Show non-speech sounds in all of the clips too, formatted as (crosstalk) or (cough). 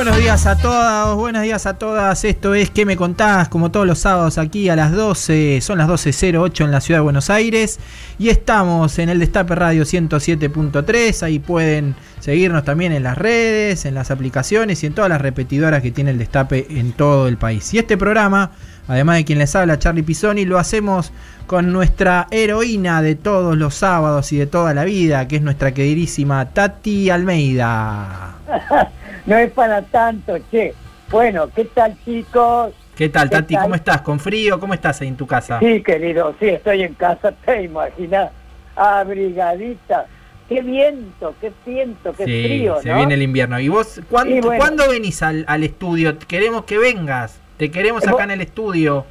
Buenos días a todas, buenos días a todas. Esto es ¿Qué me contás? Como todos los sábados aquí a las 12, son las 12.08 en la ciudad de Buenos Aires. Y estamos en el Destape Radio 107.3. Ahí pueden seguirnos también en las redes, en las aplicaciones y en todas las repetidoras que tiene el Destape en todo el país. Y este programa, además de quien les habla, Charlie Pisoni, lo hacemos con nuestra heroína de todos los sábados y de toda la vida, que es nuestra queridísima Tati Almeida. (laughs) no es para tanto, che. Bueno, ¿qué tal chicos? ¿Qué tal, Tati? ¿Cómo estás? ¿Con frío? ¿Cómo estás ahí en tu casa? Sí, querido, sí, estoy en casa, (laughs) te imaginas, abrigadita. Qué viento, qué viento, qué frío, ¿no? se viene el invierno. ¿Y vos cuándo, venís al, estudio? Queremos que vengas, te queremos acá en el estudio.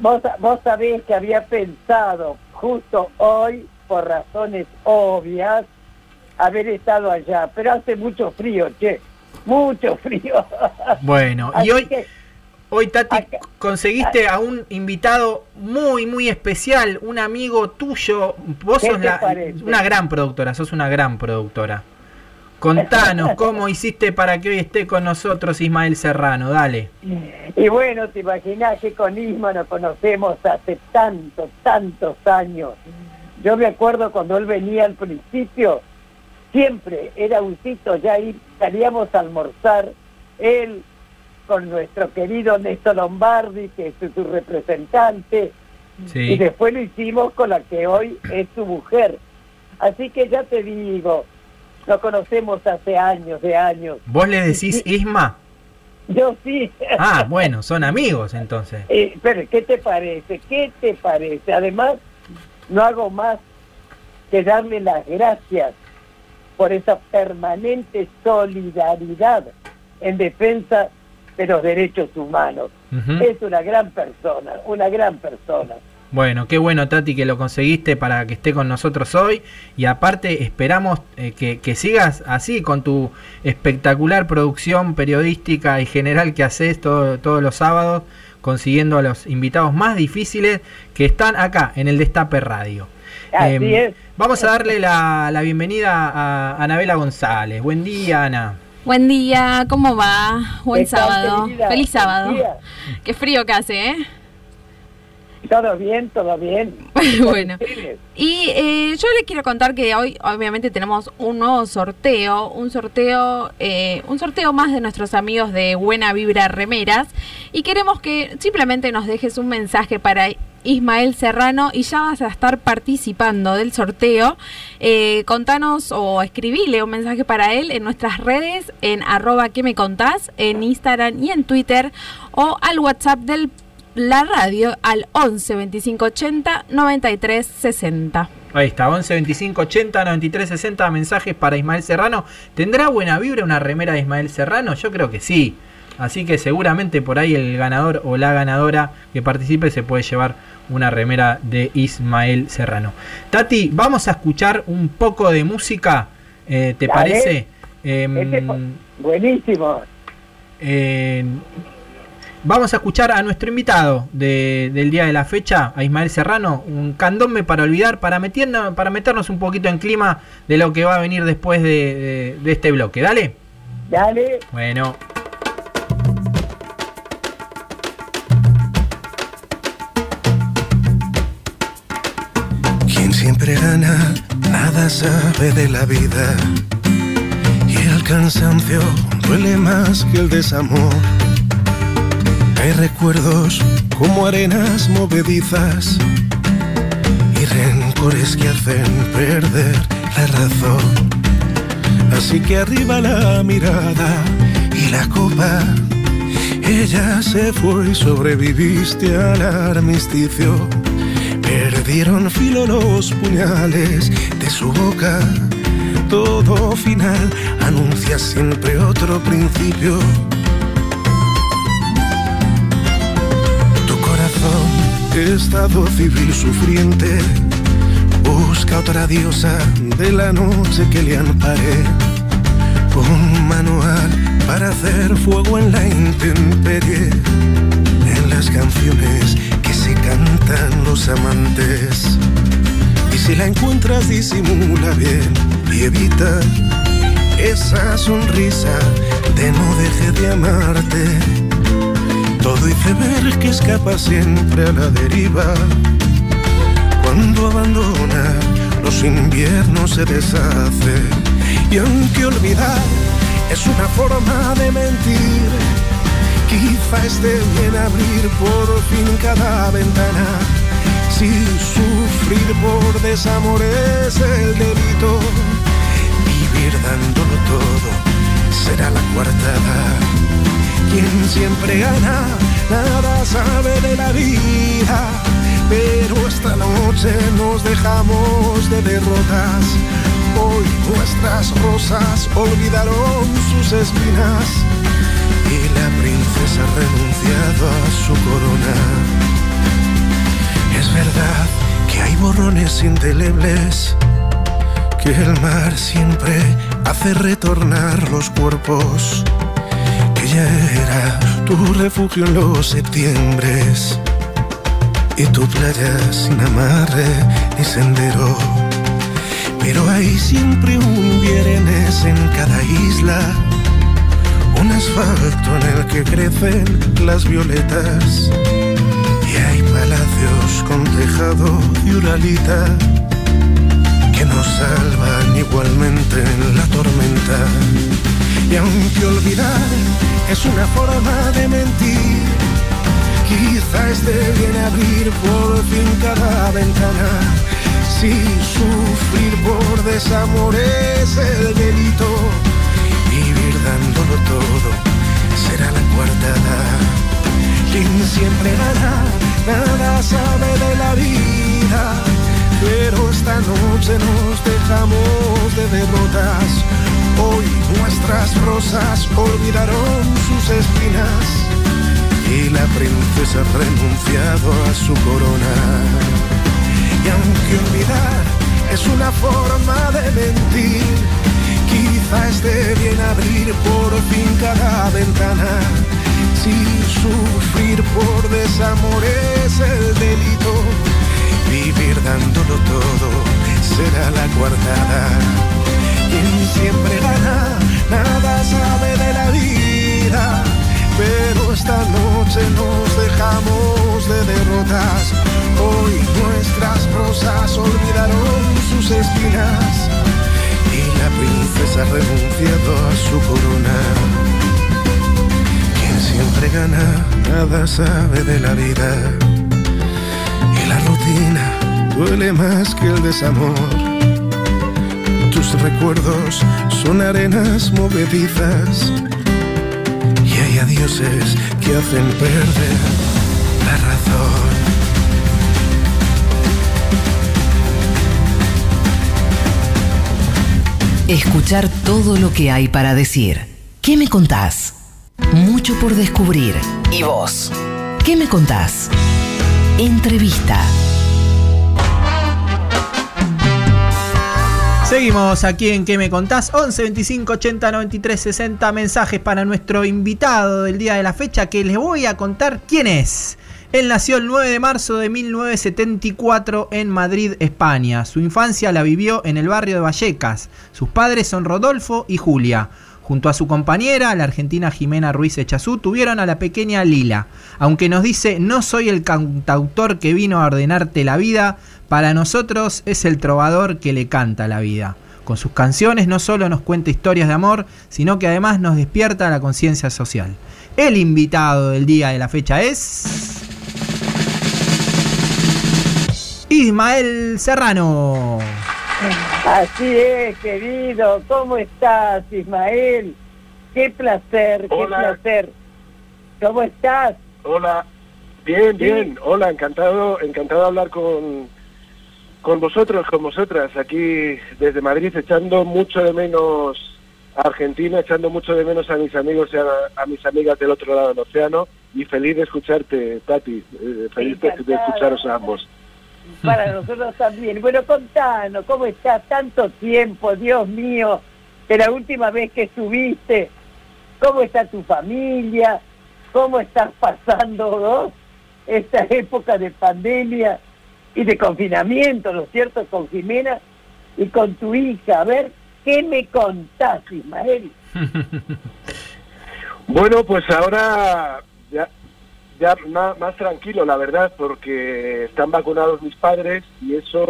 Vos, vos sabés que había pensado justo hoy, por razones obvias, haber estado allá, pero hace mucho frío, che mucho frío. Bueno, y hoy, hoy Tati, conseguiste a un invitado muy, muy especial, un amigo tuyo. Vos sos una gran productora, sos una gran productora. Contanos (laughs) cómo hiciste para que hoy esté con nosotros Ismael Serrano, dale. Y bueno, te imaginas que con Isma nos conocemos hace tantos, tantos años. Yo me acuerdo cuando él venía al principio, siempre era un sitio, ya ahí salíamos a almorzar, él con nuestro querido Néstor Lombardi, que es su representante, y después lo hicimos con la que hoy es su mujer. Así que ya te digo, lo conocemos hace años, de años. ¿Vos le decís Isma? Yo sí. Ah, bueno, son amigos entonces. (laughs) Eh, pero, ¿qué te parece? ¿Qué te parece? Además, no hago más que darle las gracias por esa permanente solidaridad en defensa de los derechos humanos. Es una gran persona, una gran persona. Bueno, qué bueno Tati que lo conseguiste para que esté con nosotros hoy y aparte esperamos eh, que, sigas así con tu espectacular producción periodística y general que haces todos los sábados consiguiendo a los invitados más difíciles que están acá en el Destape Radio. Así em, es. Vamos a darle la, bienvenida a Anabela González. Buen día, Ana. Buen día, ¿cómo va? Buen sábado. Feliz sábado. Qué frío que hace, ¿eh? Todo bien, todo bien. (laughs) bueno. Y eh, yo les quiero contar que hoy obviamente tenemos un nuevo sorteo, un sorteo, eh, un sorteo más de nuestros amigos de Buena Vibra Remeras y queremos que simplemente nos dejes un mensaje para Ismael Serrano y ya vas a estar participando del sorteo. Eh, contanos o escribile un mensaje para él en nuestras redes en arroba que me contás, en Instagram y en Twitter o al WhatsApp de la radio al 11 25 80 93 60. Ahí está, 11 25 80 93 60 mensajes para Ismael Serrano. ¿Tendrá buena vibra una remera de Ismael Serrano? Yo creo que sí. Así que seguramente por ahí el ganador o la ganadora que participe se puede llevar una remera de Ismael Serrano. Tati, vamos a escuchar un poco de música, eh, ¿te parece? Em, buenísimo. vamos a escuchar a nuestro invitado del día de la fecha, a Ismael Serrano, un candombe para olvidar, para, meternos, para meternos un poquito en clima de lo que va a venir después de, de este bloque. Dale. Dale. Bueno. Nada sabe de la vida. Y el cansancio duele más que el desamor. Hay recuerdos como arenas movedizas y rencores que hacen perder la razón. Así que arriba la mirada y la copa. Ella se fue y sobreviviste al armisticio Perdieron filo los puñales de su boca. Todo final anuncia siempre otro principio. Tu corazón, estado civil sufriente, busca otra diosa de la noche que le ampare. Un manual para hacer fuego en la intemperie, en las canciones cantan los amantes. Y si la encuentras disimula bien y evita esa sonrisa de no deje de amarte. Todo hice ver que escapa siempre a la deriva. Cuando abandona, los inviernos se deshace. Y aunque olvidar es una forma de mentir, Quizá esté bien abrir por fin cada ventana. Si sufrir por desamor es el delito, vivir dándolo todo será la coartada. Quien siempre gana, nada sabe de la vida. Pero esta noche nos dejamos de derrotas. Hoy nuestras rosas olvidaron sus espinas y la princesa ha renunciado a su corona. Es verdad que hay borrones indelebles, que el mar siempre hace retornar los cuerpos, que ya era tu refugio en los septiembres y tu playa sin amarre ni sendero. Pero hay siempre un viernes en cada isla un asfalto en el que crecen las violetas y hay palacios con tejado y uralita que nos salvan igualmente en la tormenta. Y aunque olvidar es una forma de mentir, quizá esté bien abrir por fin cada ventana. Si sufrir por desamor es el delito, dándolo todo, será la cuartada. Quien siempre gana, nada sabe de la vida, pero esta noche nos dejamos de derrotas. Hoy nuestras rosas olvidaron sus espinas y la princesa ha renunciado a su corona. Y aunque olvidar es una forma de mentir, Quizá esté bien abrir por fin cada ventana. Si sufrir por desamor es el delito, vivir dándolo todo será la coartada. Quien siempre gana, nada sabe de la vida. Pero esta noche nos dejamos de derrotas. Hoy nuestras rosas olvidaron sus espinas la princesa ha renunciado a su corona. Quien siempre gana, nada sabe de la vida. Y la rutina duele más que el desamor. Tus recuerdos son arenas movedizas. Y hay adioses que hacen perder la razón. Escuchar todo lo que hay para decir. ¿Qué me contás? Mucho por descubrir. ¿Y vos? ¿Qué me contás? Entrevista. Seguimos aquí en ¿Qué me contás? 11 25 80 93 60 mensajes para nuestro invitado del día de la fecha que les voy a contar quién es. Él nació el 9 de marzo de 1974 en Madrid, España. Su infancia la vivió en el barrio de Vallecas. Sus padres son Rodolfo y Julia. Junto a su compañera, la argentina Jimena Ruiz Echazú, tuvieron a la pequeña Lila. Aunque nos dice, no soy el cantautor que vino a ordenarte la vida, para nosotros es el trovador que le canta la vida. Con sus canciones no solo nos cuenta historias de amor, sino que además nos despierta la conciencia social. El invitado del día de la fecha es... Ismael Serrano. Así es, querido. ¿Cómo estás, Ismael? Qué placer, qué placer. ¿Cómo estás? Hola. Bien, bien. Hola, encantado, encantado de hablar con, con vosotros, con vosotras, aquí desde Madrid, echando mucho de menos a Argentina, echando mucho de menos a mis amigos y a, mis amigas del otro lado del océano, y feliz de escucharte, Tati, eh, feliz de, escucharos a ambos. Para nosotros también. Bueno, contanos, ¿cómo estás? Tanto tiempo, Dios mío, que la última vez que estuviste, ¿cómo está tu familia? ¿Cómo estás pasando esta época de pandemia y de confinamiento, ¿no es cierto?, con Jimena y con tu hija. A ver, ¿qué me contás, Ismael? (laughs) bueno, pues ahora ya, más, tranquilo, la verdad, porque están vacunados mis padres y eso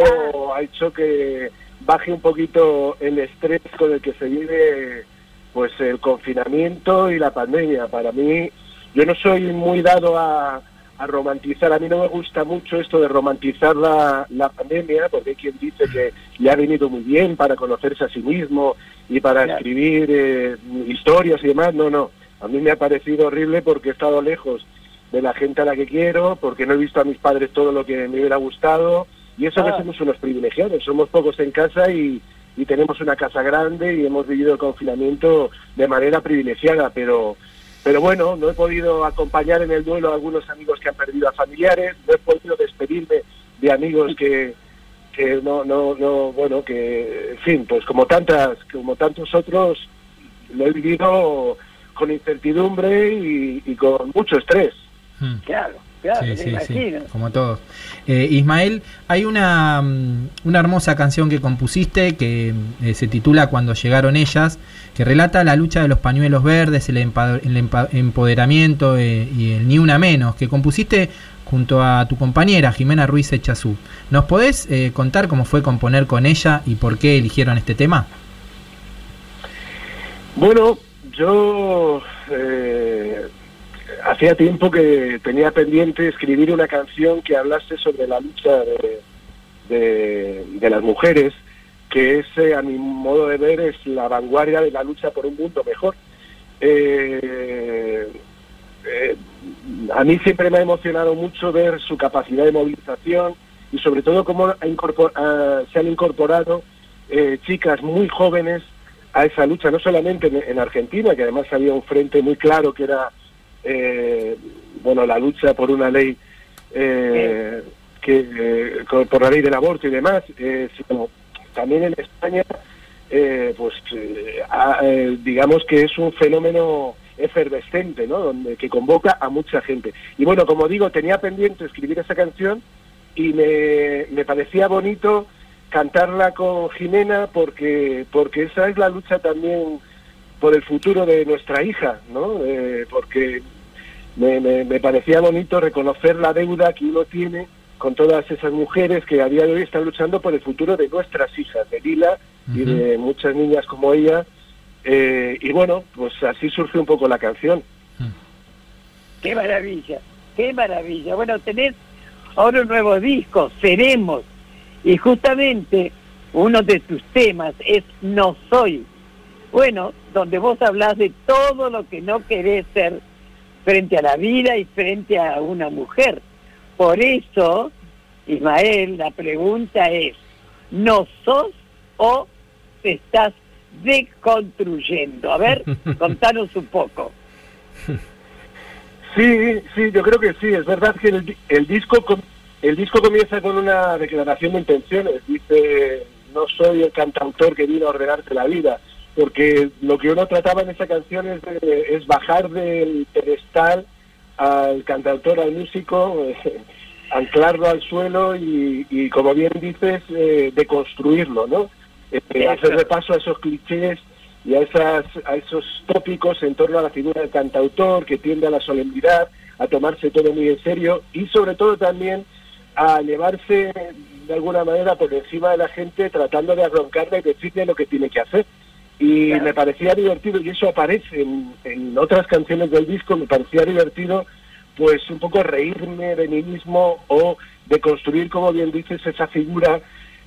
ha hecho que baje un poquito el estrés con el que se vive pues el confinamiento y la pandemia. Para mí yo no soy muy dado a, romantizar, a mí no me gusta mucho esto de romantizar la, pandemia, porque hay quien dice que le ha venido muy bien para conocerse a sí mismo y para escribir eh, historias y demás, no, no, a mí me ha parecido horrible porque he estado lejos de la gente a la que quiero, porque no he visto a mis padres todo lo que me hubiera gustado, y eso que ah. somos unos privilegiados, somos pocos en casa y, y tenemos una casa grande y hemos vivido el confinamiento de manera privilegiada, pero pero bueno, no he podido acompañar en el duelo a algunos amigos que han perdido a familiares, no he podido despedirme de amigos que, que no, no, no, bueno, que, en fin, pues como tantas, como tantos otros, lo he vivido con incertidumbre y, con mucho estrés. Hmm. Claro sí, sí, sí, como todos. Eh, Ismael, hay una, mm, una, hermosa canción que compusiste que eh, se titula Cuando llegaron ellas, que relata la lucha de los pañuelos verdes, el, empoderamiento eh, y el ni una menos, que compusiste junto a tu compañera Jimena Ruiz Echazú. ¿Nos podés contar cómo fue componer con ella y por qué eligieron este tema? Bueno, yo hacía tiempo que tenía pendiente escribir una canción que hablase sobre la lucha de, de, las mujeres, que es, a mi modo de ver, es la vanguardia de la lucha por un mundo mejor. Eh, eh, a mí siempre me ha emocionado mucho ver su capacidad de movilización y sobre todo cómo se han incorporado eh, chicas muy jóvenes a esa lucha, no solamente en Argentina, que además había un frente muy claro que era eh, bueno, la lucha por una ley eh, que eh, por la ley del aborto y demás, también en España, pues digamos que es un fenómeno efervescente, ¿no? Donde, que convoca a mucha gente. Y bueno, como digo, tenía pendiente escribir esa canción y me, me parecía bonito cantarla con Jimena porque porque esa es la lucha también por el futuro de nuestra hija, ¿no? porque me, parecía bonito reconocer la deuda que uno tiene con todas esas mujeres que a día de hoy están luchando por el futuro de nuestras hijas, de Lila y de muchas niñas como ella. Eh, y bueno, pues así surge un poco la canción. Qué maravilla, qué maravilla. Bueno, tenés ahora un nuevo disco, Seremos, y justamente uno de tus temas es No Soy. Bueno, donde vos hablás de todo lo que no querés ser frente a la vida y frente a una mujer. Por eso, Ismael, la pregunta es, ¿no sos o te estás deconstruyendo? A ver, (laughs) contanos un poco. Sí, sí, yo creo que sí. Es verdad que el, el disco el disco comienza con una declaración de intenciones. Dice, no soy el cantautor que vino a ordenarte la vida porque lo que uno trataba en esa canción es, es bajar del pedestal al cantautor, al músico, eh, (laughs) anclarlo al suelo y, como bien dices, eh, deconstruirlo, ¿no? Eh, hacer repaso a esos clichés y a, esas, a esos tópicos en torno a la figura del cantautor que tiende a la solemnidad, a tomarse todo muy en serio y sobre todo también a llevarse de alguna manera por encima de la gente tratando de arrancarle y decirle lo que tiene que hacer y me parecía divertido, y eso aparece en, otras canciones del disco, me parecía divertido pues un poco reírme de mí mismo o de construir, como bien dices, esa figura,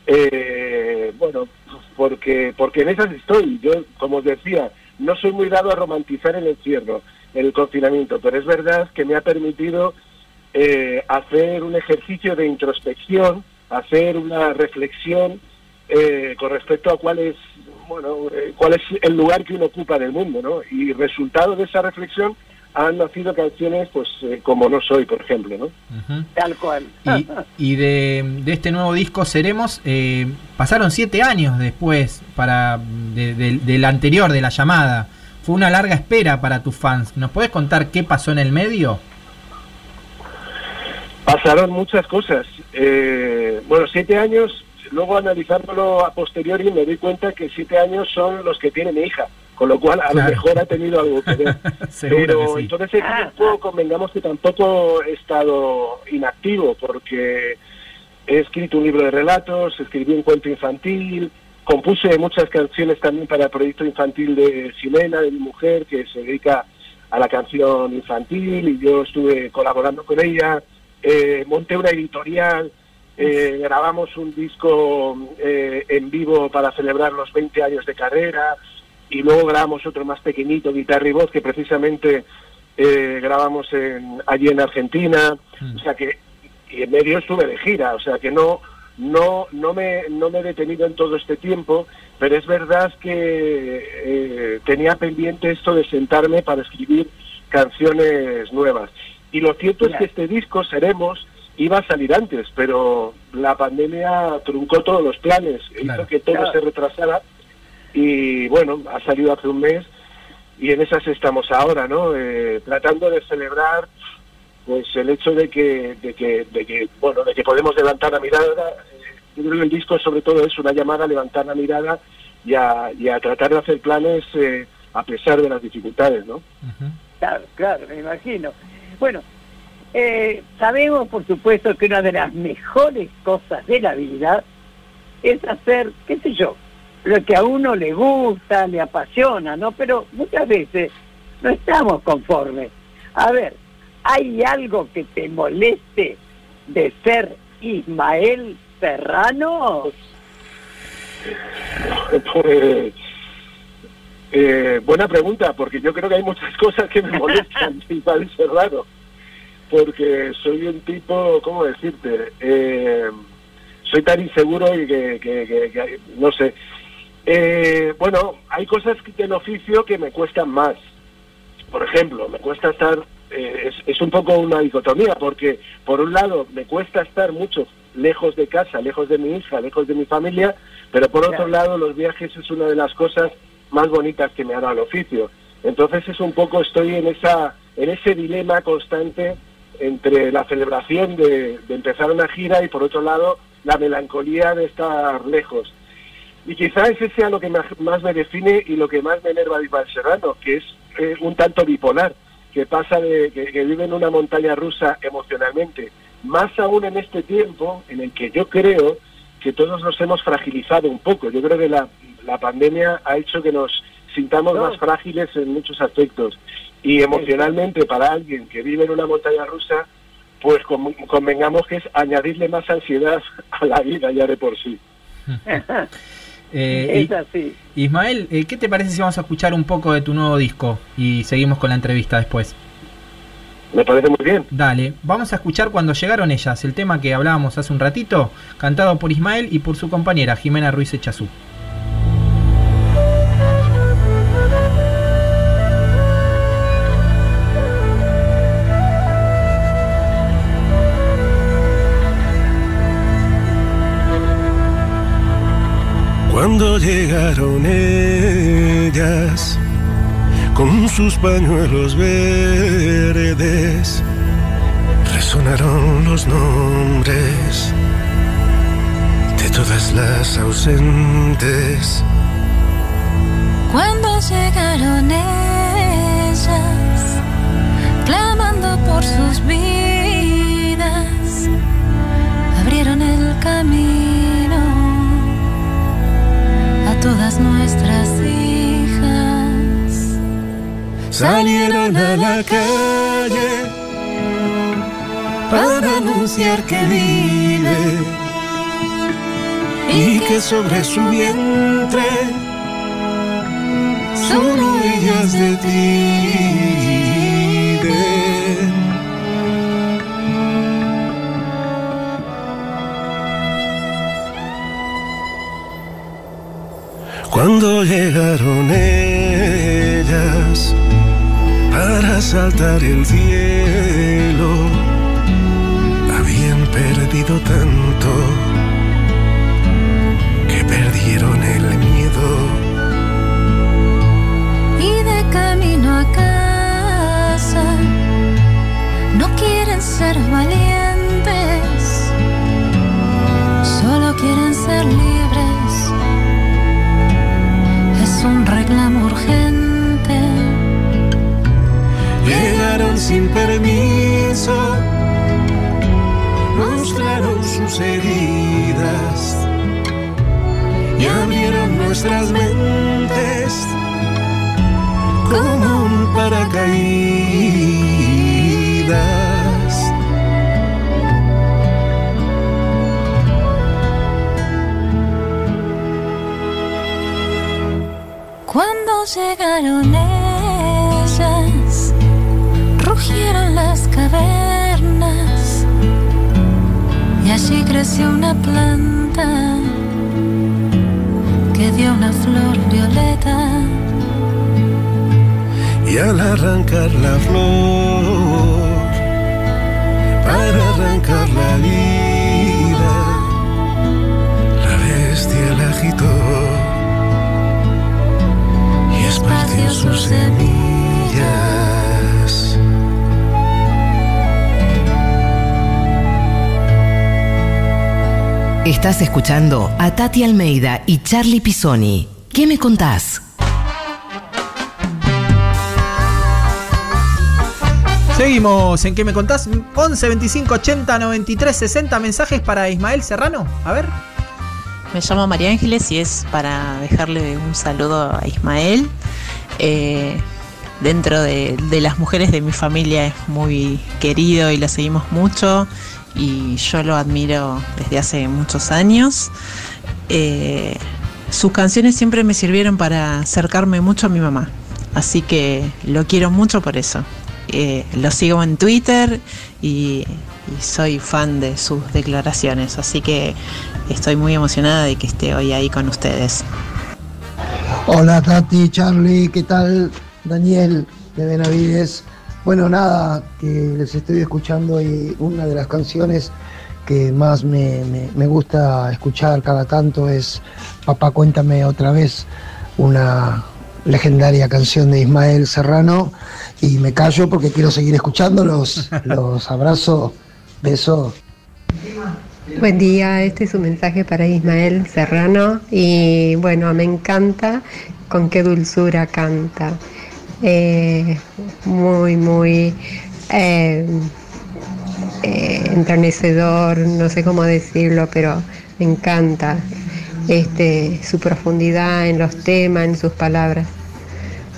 eh, bueno, porque, porque en esas estoy, yo como os decía, no soy muy dado a romantizar el encierro, el confinamiento, pero es verdad que me ha permitido eh, hacer un ejercicio de introspección, hacer una reflexión eh, con respecto a cuál es, bueno, eh, cuál es el lugar que uno ocupa en el mundo, ¿no? Y resultado de esa reflexión han nacido canciones, pues, como No Soy, por ejemplo, ¿no? Tal cual. Y, de, este nuevo disco, Seremos, pasaron siete años después para del anterior, de la llamada. Fue una larga espera para tus fans. ¿Nos puedes contar qué pasó en el medio? Pasaron muchas cosas. Eh, bueno, siete años, luego analizándolo a posteriori me doy cuenta que siete años son los que tiene mi hija, con lo cual a lo mejor ha tenido algo que ver. (laughs) Pero entonces ese tiempo convengamos que tampoco he estado inactivo, porque he escrito un libro de relatos, escribí un cuento infantil, compuse muchas canciones también para el proyecto infantil de Ximena, de mi mujer, que se dedica a la canción infantil, y yo estuve colaborando con ella. Eh, monté una editorial, eh, grabamos un disco eh, en vivo para celebrar los 20 años de carrera y luego grabamos otro más pequeñito, guitarra y voz, que precisamente grabamos en, allí en Argentina. Mm. O sea que y en medio estuve de gira, o sea que no, no, no, me, no me he detenido en todo este tiempo, pero es verdad que tenía pendiente esto de sentarme para escribir canciones nuevas. Y lo cierto es que este disco, Seremos, iba a salir antes, pero la pandemia truncó todos los planes, hizo que todo se retrasara y bueno, ha salido hace un mes y en esas estamos ahora, ¿no? Eh, tratando de celebrar pues el hecho de que, de que, de que, bueno, de que podemos levantar la mirada. Eh, yo creo que el disco sobre todo es una llamada a levantar la mirada y a, y a tratar de hacer planes eh, a pesar de las dificultades, ¿no? Claro, claro, me imagino. Bueno, eh, sabemos por supuesto que una de las mejores cosas de la vida es hacer, qué sé yo, lo que a uno le gusta, le apasiona, ¿no? Pero muchas veces no estamos conformes. A ver, ¿hay algo que te moleste de ser Ismael Serrano? Pues, eh, buena pregunta, porque yo creo que hay muchas cosas que me molestan de Ismael Serrano porque soy un tipo, ¿cómo decirte? Eh, soy tan inseguro y que, no sé. Eh, bueno, hay cosas del oficio que me cuestan más. Por ejemplo, me cuesta estar, eh, es, un poco una dicotomía, porque por un lado me cuesta estar mucho lejos de casa, lejos de mi hija, lejos de mi familia, pero por otro lado los viajes es una de las cosas más bonitas que me ha dado el oficio. Entonces es un poco, estoy en esa en ese dilema constante entre la celebración de, empezar una gira y por otro lado la melancolía de estar lejos. Y quizás ese sea lo que más, me define y lo que más me enerva de Iván Serrano, que es eh, un tanto bipolar, que pasa de que, vive en una montaña rusa emocionalmente. Más aún en este tiempo en el que yo creo que todos nos hemos fragilizado un poco. Yo creo que la, la pandemia ha hecho que nos sintamos más frágiles en muchos aspectos. Y emocionalmente para alguien que vive en una montaña rusa, pues convengamos que es añadirle más ansiedad (laughs) a la vida ya de por sí. (laughs) Eh, es así. Ismael, eh, ¿qué te parece si vamos a escuchar un poco de tu nuevo disco y seguimos con la entrevista después? Me parece muy bien. Dale, vamos a escuchar cuando llegaron ellas, el tema que hablábamos hace un ratito, cantado por Ismael y por su compañera Jimena Ruiz Echazú. Llegaron ellas con sus pañuelos verdes, resonaron los nombres de todas las ausentes. Cuando llegaron ellas, clamando por sus vidas, todas nuestras hijas. Salieron a la calle para anunciar que vive y que sobre su vientre solo ellas de ti Cuando llegaron ellas para saltar el cielo, habían perdido tanto que perdieron el miedo. Y de camino a casa no quieren ser valientes, arrancar la flor, para arrancar la vida, la bestia la agitó y esparció sus semillas. Estás escuchando a Tati Almeida y Charlie Pisoni. ¿Qué me contás? Seguimos en ¿Qué me contás? 11 25 80 93 60 mensajes para Ismael Serrano. A ver. Me llamo María Ángeles y es para dejarle un saludo a Ismael. Eh, dentro de, de las mujeres de mi familia es muy querido y lo seguimos mucho y yo lo admiro desde hace muchos años. Eh, sus canciones siempre me sirvieron para acercarme mucho a mi mamá, así que lo quiero mucho por eso. Eh, lo sigo en Twitter y, soy fan de sus declaraciones, así que estoy muy emocionada de que esté hoy ahí con ustedes. Hola Tati, Charlie, ¿qué tal? Daniel de Benavides. Bueno, nada, que les estoy escuchando y una de las canciones que más me gusta escuchar cada tanto es Papá Cuéntame otra vez, una legendaria canción de Ismael Serrano y me callo porque quiero seguir escuchándolos. Los (laughs) abrazo, beso. Buen día, este es un mensaje para Ismael Serrano y bueno, me encanta con qué dulzura canta. Eh, muy, muy eh, eh, enternecedor, no sé cómo decirlo, pero me encanta este, su profundidad en los temas, en sus palabras.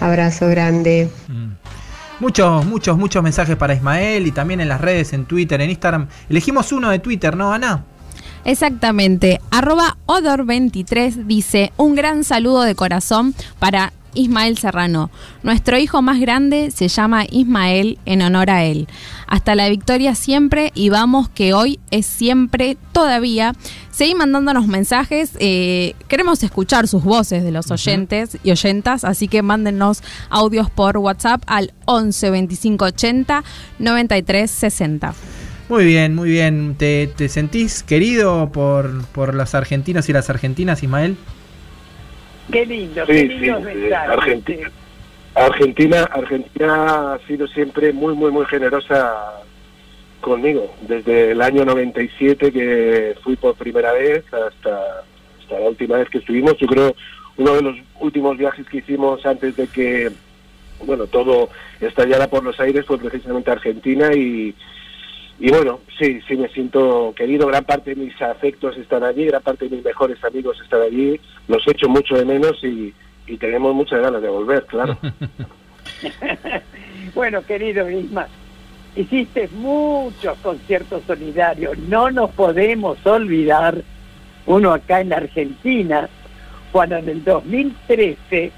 Abrazo grande. Muchos, muchos, muchos mensajes para Ismael y también en las redes, en Twitter, en Instagram. Elegimos uno de Twitter, ¿no, Ana? Exactamente. Arroba Odor23 dice, un gran saludo de corazón para Ismael Serrano. Nuestro hijo más grande se llama Ismael en honor a él. Hasta la victoria siempre y vamos que hoy es siempre todavía. Seguí mandándonos mensajes. eh, queremos escuchar sus voces de los oyentes y oyentas, así que mándenos audios por WhatsApp al 11 25 80 93 60. Muy bien, muy bien. ¿Te, te sentís querido por, por los argentinos y las argentinas, Ismael? Qué lindo, Sí, qué sí, eh, mensajes. Argentina. Argentina, Argentina ha sido siempre muy, muy, muy generosa conmigo. Desde el año 97 que fui por primera vez hasta, hasta la última vez que estuvimos. Yo creo uno de los últimos viajes que hicimos antes de que, bueno, todo estallara por los aires fue precisamente Argentina y, y bueno, sí, sí me siento querido. Gran parte de mis afectos están allí, gran parte de mis mejores amigos están allí. Los echo mucho de menos y, y tenemos muchas ganas de volver, claro. (laughs) Bueno, querido Isma, hiciste muchos conciertos solidarios. No nos podemos olvidar, uno acá en la Argentina, cuando en el 2013,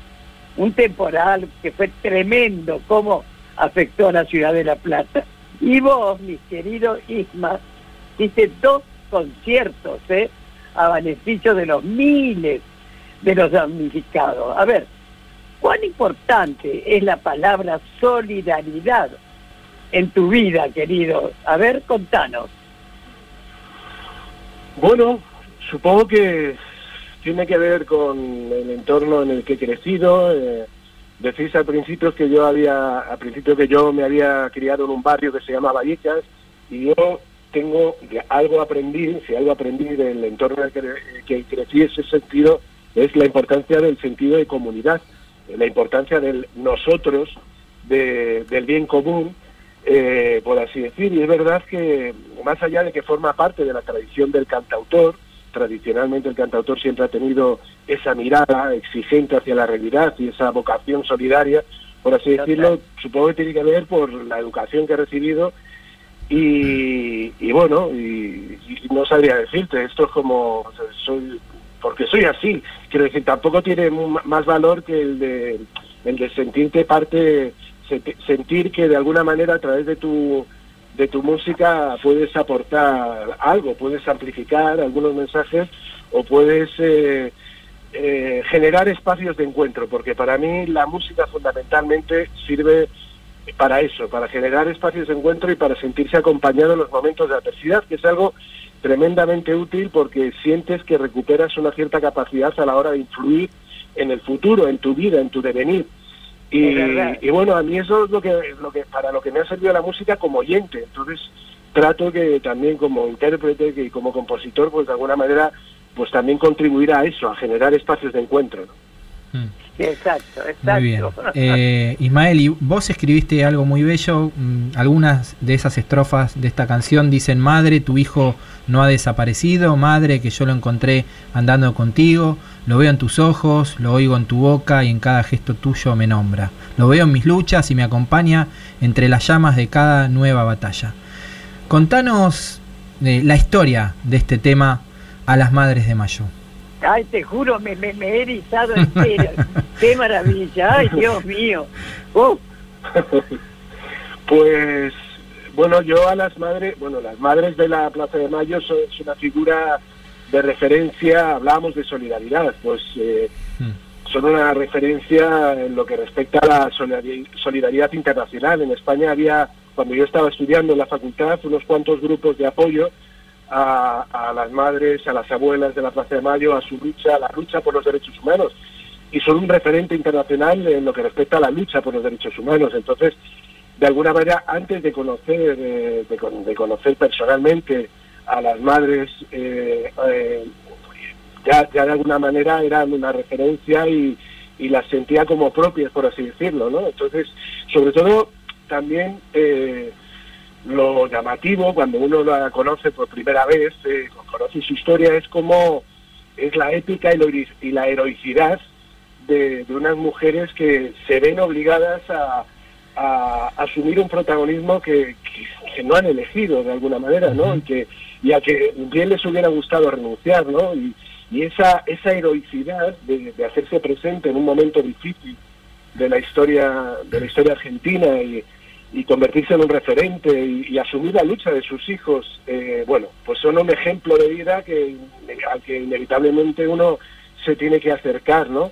un temporal que fue tremendo, cómo afectó a la ciudad de La Plata. Y vos, mi querido Isma, hiciste dos conciertos, ¿eh? A beneficio de los miles de los damnificados. A ver, ¿cuán importante es la palabra solidaridad en tu vida, querido? A ver, contanos. Bueno, supongo que tiene que ver con el entorno en el que he crecido. Eh, decís al principio que yo había, al principio que yo me había criado en un barrio que se llama Vallecas y yo tengo algo aprendí, si algo aprendí del entorno en el que, crecí, ese sentido es la importancia del sentido de comunidad, la importancia del nosotros, del bien común, eh, por así decir. Y es verdad que más allá de que forma parte de la tradición del cantautor, tradicionalmente el cantautor siempre ha tenido esa mirada exigente hacia la realidad y esa vocación solidaria, por así decirlo, supongo que tiene que ver por la educación que he recibido y, bueno, y, no sabría decirte, esto es como, soy, porque soy así, quiero decir, tampoco tiene más valor que el de, el de sentirte parte, sentir que de alguna manera a través de tu de tu música puedes aportar algo, puedes amplificar algunos mensajes o puedes eh, eh, generar espacios de encuentro, porque para mí la música fundamentalmente sirve para eso, para generar espacios de encuentro y para sentirse acompañado en los momentos de adversidad, que es algo tremendamente útil porque sientes que recuperas una cierta capacidad a la hora de influir en el futuro, en tu vida, en tu devenir. Y, bueno, a mí eso es lo que, lo que para lo que me ha servido la música como oyente. Entonces trato que también como intérprete y como compositor, pues de alguna manera, pues también contribuir a eso, a generar espacios de encuentro. Mm. exacto, exacto. Muy bien. Eh, Ismael, y vos escribiste algo muy bello. Mm, algunas de esas estrofas de esta canción dicen, Madre, tu hijo no ha desaparecido. Madre, que yo lo encontré andando contigo. Lo veo en tus ojos, lo oigo en tu boca y en cada gesto tuyo me nombra. Lo veo en mis luchas y me acompaña entre las llamas de cada nueva batalla. Contanos eh, la historia de este tema a las Madres de Mayo. Ay, te juro, me, me, he erizado entero. (laughs) ¡Qué maravilla! ¡Ay, Dios mío! Uh. (laughs) Pues, bueno, yo a las madres, bueno, las madres de la Plaza de Mayo son, es una figura de referencia, hablábamos de solidaridad, pues eh, hmm. son una referencia en lo que respecta a la solidaridad internacional. En España había, cuando yo estaba estudiando en la facultad, unos cuantos grupos de apoyo a, las madres, a las abuelas de la Plaza de Mayo, a su lucha, a la lucha por los derechos humanos. Y son un referente internacional en lo que respecta a la lucha por los derechos humanos. Entonces, de alguna manera, antes de conocer, eh, de conocer personalmente a las madres eh, eh, ya, ya de alguna manera eran una referencia y, y, las sentía como propias, por así decirlo, ¿no? Entonces, sobre todo, también eh, lo llamativo cuando uno la conoce por primera vez, conoce su historia, es como es la épica y, la heroicidad de, unas mujeres que se ven obligadas a, a asumir un protagonismo que, que, no han elegido de alguna manera, ¿no? Y que y a que bien les hubiera gustado renunciar, ¿no? Y, esa, esa heroicidad de, hacerse presente en un momento difícil de la historia, de la historia argentina y, convertirse en un referente y, asumir la lucha de sus hijos, eh, bueno, pues son un ejemplo de vida que, al que inevitablemente uno se tiene que acercar, ¿no?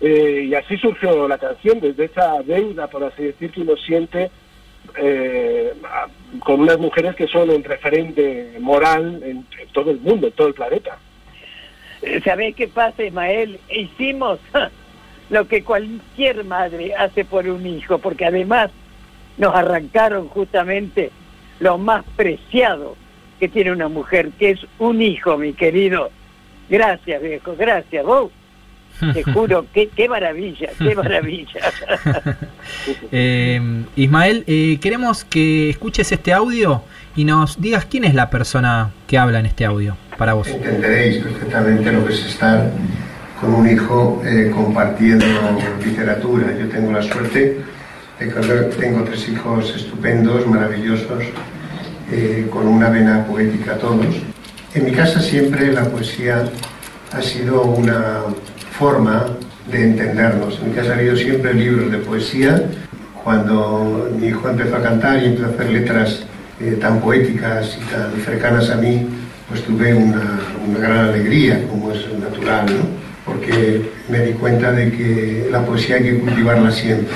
Eh, y así surgió la canción, desde esa deuda, por así decir, que uno siente eh, con unas mujeres que son un referente moral en, todo el mundo, en todo el planeta. Eh, ¿Sabés qué pasa, Ismael? Hicimos (laughs) lo que cualquier madre hace por un hijo, porque además nos arrancaron justamente lo más preciado que tiene una mujer, que es un hijo, mi querido. Gracias, viejo, gracias. Vos (laughs) te juro, qué, qué maravilla, qué maravilla. (laughs) eh, Ismael, eh, queremos que escuches este audio y nos digas quién es la persona que habla en este audio para vos. Entenderéis perfectamente lo que es estar con un hijo eh, compartiendo literatura. Yo tengo la suerte de que tengo tres hijos estupendos, maravillosos, eh, con una vena poética todos. En mi casa siempre la poesía ha sido una forma de entendernos. En mi casa ha habido siempre libros de poesía. Cuando mi hijo empezó a cantar y empezó a hacer letras eh, tan poéticas y tan cercanas a mí, pues tuve una, gran alegría, como es natural, ¿no? porque me di cuenta de que la poesía hay que cultivarla siempre.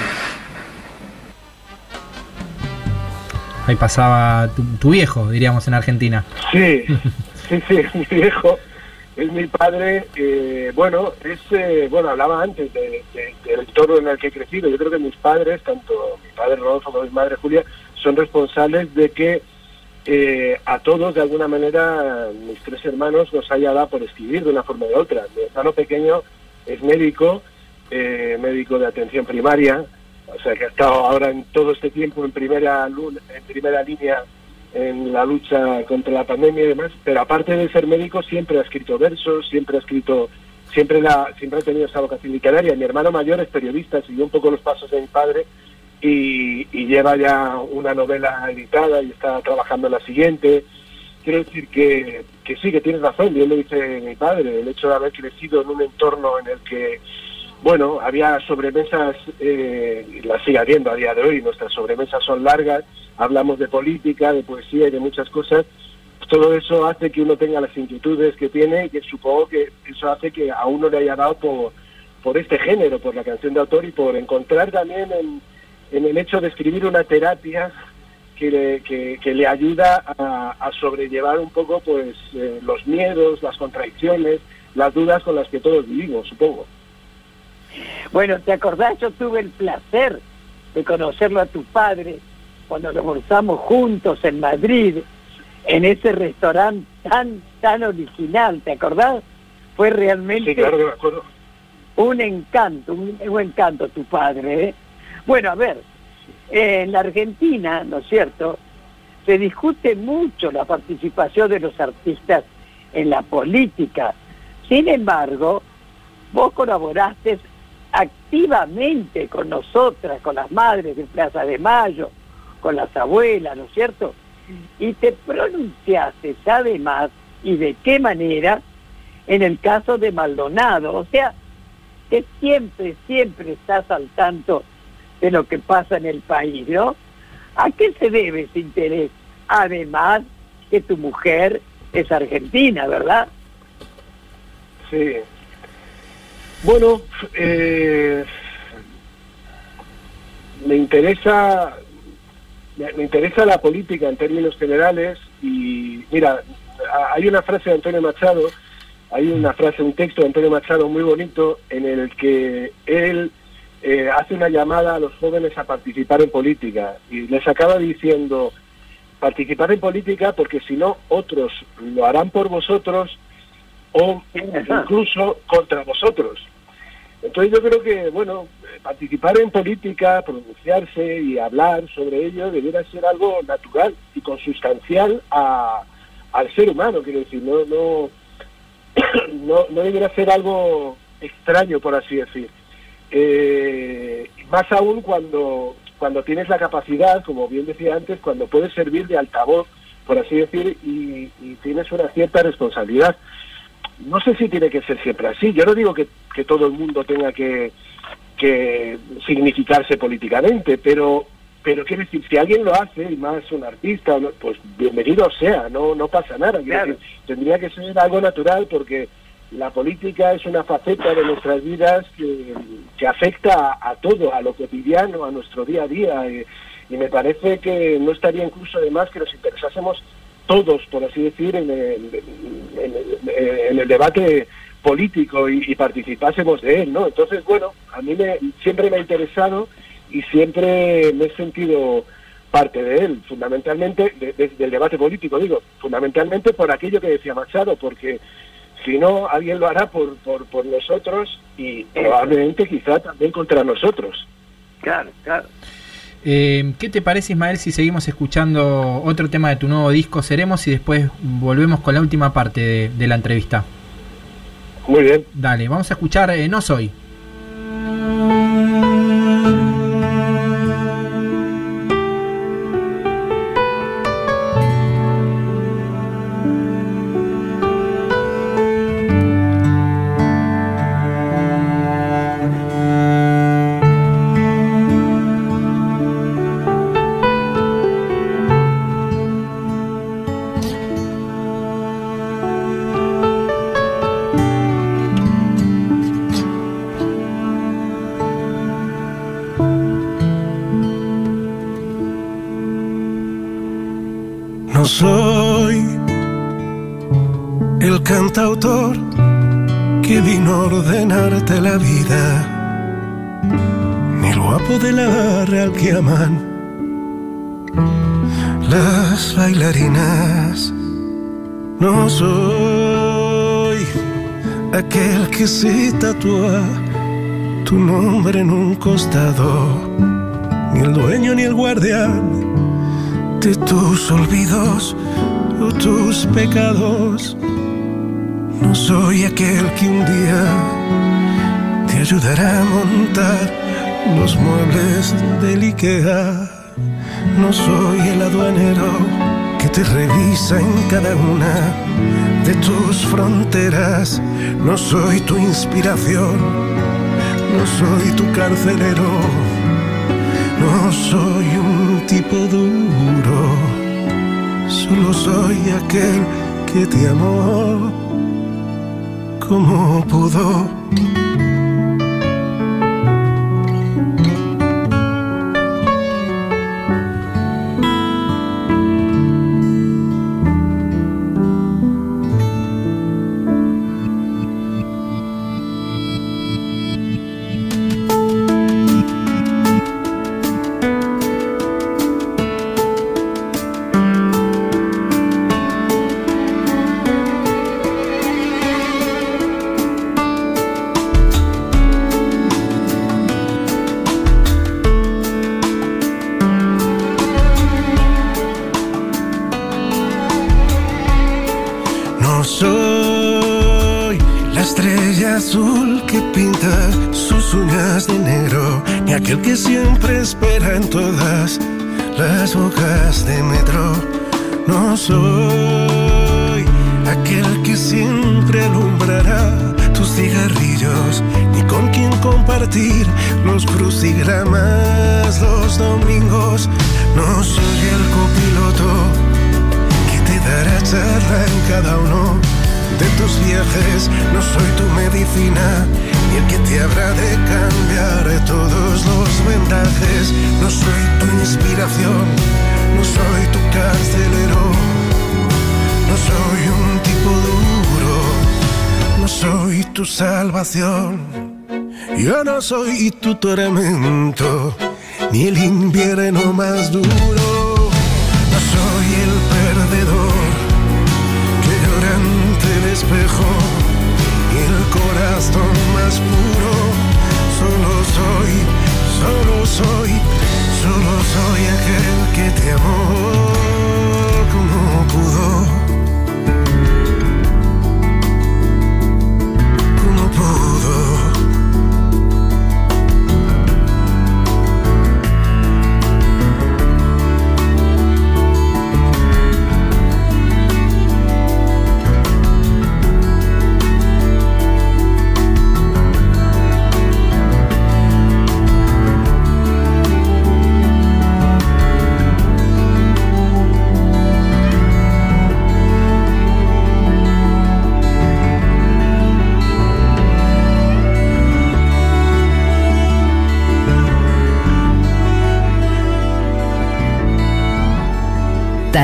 Ahí pasaba tu, viejo, diríamos, en Argentina. Sí, sí, sí, (laughs) mi viejo es mi padre, eh, bueno, es, eh, bueno, hablaba antes del entorno en el que he crecido. Yo creo que mis padres, tanto mi padre Rodolfo como mi madre Julia, son responsables de que eh, a todos, de alguna manera, mis tres hermanos nos haya dado por escribir de una forma de otra. Mi hermano pequeño es médico, médico de atención primaria, o sea que ha estado ahora en todo este tiempo en primera, en primera línea en la lucha contra la pandemia y demás, pero aparte de ser médico siempre ha escrito versos, siempre ha escrito, siempre, la, siempre ha tenido esa vocación literaria. Mi hermano mayor es periodista, siguió un poco los pasos de mi padre y, lleva ya una novela editada y está trabajando en la siguiente. Quiero decir que, que sí, que tienes razón, bien lo dice mi padre, el hecho de haber crecido en un entorno en el que bueno, había sobremesas, eh, las sigue habiendo a día de hoy, nuestras sobremesas son largas, hablamos de política, de poesía y de muchas cosas. Todo eso hace que uno tenga las inquietudes que tiene y que supongo que eso hace que a uno le haya dado por, por este género, por la canción de autor y por encontrar también en, el hecho de escribir una terapia que le, que, le ayuda a, sobrellevar un poco pues eh, los miedos, las contradicciones, las dudas con las que todos vivimos, supongo. Bueno, ¿te acordás? Yo tuve el placer de conocerlo a tu padre cuando almorzamos juntos en Madrid, en ese restaurante tan, tan original, ¿te acordás? Fue realmente un encanto, un, encanto tu padre. ¿eh? Bueno, a ver, en la Argentina, ¿no es cierto?, se discute mucho la participación de los artistas en la política. Sin embargo, vos colaboraste activamente con nosotras, con las madres de Plaza de Mayo, con las abuelas, ¿no es cierto? Y te pronunciaste además, y de qué manera, en el caso de Maldonado, o sea, que siempre, siempre estás al tanto de lo que pasa en el país, ¿no? ¿A qué se debe ese interés? Además que tu mujer es argentina, ¿verdad? Sí, bueno, eh, me interesa me, interesa la política en términos generales y mira, hay una frase de Antonio Machado, hay una frase, un texto de Antonio Machado muy bonito en el que él eh, hace una llamada a los jóvenes a participar en política y les acaba diciendo participar en política porque si no otros lo harán por vosotros o incluso contra vosotros. Entonces yo creo que, bueno, participar en política, pronunciarse y hablar sobre ello debiera ser algo natural y consustancial a, al ser humano, quiero decir, no, no, (coughs) no, no debiera ser algo extraño, por así decir. Eh, más aún cuando, cuando tienes la capacidad, como bien decía antes, cuando puedes servir de altavoz, por así decir, y tienes una cierta responsabilidad no sé si tiene que ser siempre así. Yo no digo que, todo el mundo tenga que, significarse políticamente, pero pero quiero decir, si alguien lo hace, y más un artista, pues bienvenido sea, no no pasa nada. tendría que ser algo natural porque la política es una faceta de nuestras vidas que, que afecta a, todo, a lo cotidiano, a nuestro día a día. Y, y me parece que no estaría incluso de más que nos interesásemos todos, por así decir, en el, en el, debate político y, participásemos de él, ¿no? Entonces, bueno, a mí me, siempre me ha interesado y siempre me he sentido parte de él, fundamentalmente del debate político, digo, fundamentalmente por aquello que decía Machado, porque si no, alguien lo hará por, por nosotros y probablemente quizá también contra nosotros. Claro, claro. Eh, ¿Qué te parece, Ismael, si seguimos escuchando otro tema de tu nuevo disco, Seremos, y después volvemos con la última parte de, la entrevista? Muy bien. Dale, vamos a escuchar eh, No Soy. Las bailarinas. No soy aquel que se tatúa tu nombre en un costado, ni el dueño ni el guardián de tus olvidos o tus pecados. No soy aquel que un día te ayudará a montar los muebles del Ikea. No soy el aduanero que te revisa en cada una de tus fronteras. No soy tu inspiración, no soy tu carcelero. No soy un tipo duro, solo soy aquel que te amó como pudo. Cada uno de tus viajes. No soy tu medicina, ni el que te habrá de cambiar todos los vendajes. No soy tu inspiración, no soy tu carcelero. No soy un tipo duro, no soy tu salvación. Yo no soy tu tormento, ni el invierno más duro. Espejo y el corazón más puro. Solo soy, solo soy, solo soy aquel que te amó como pudo.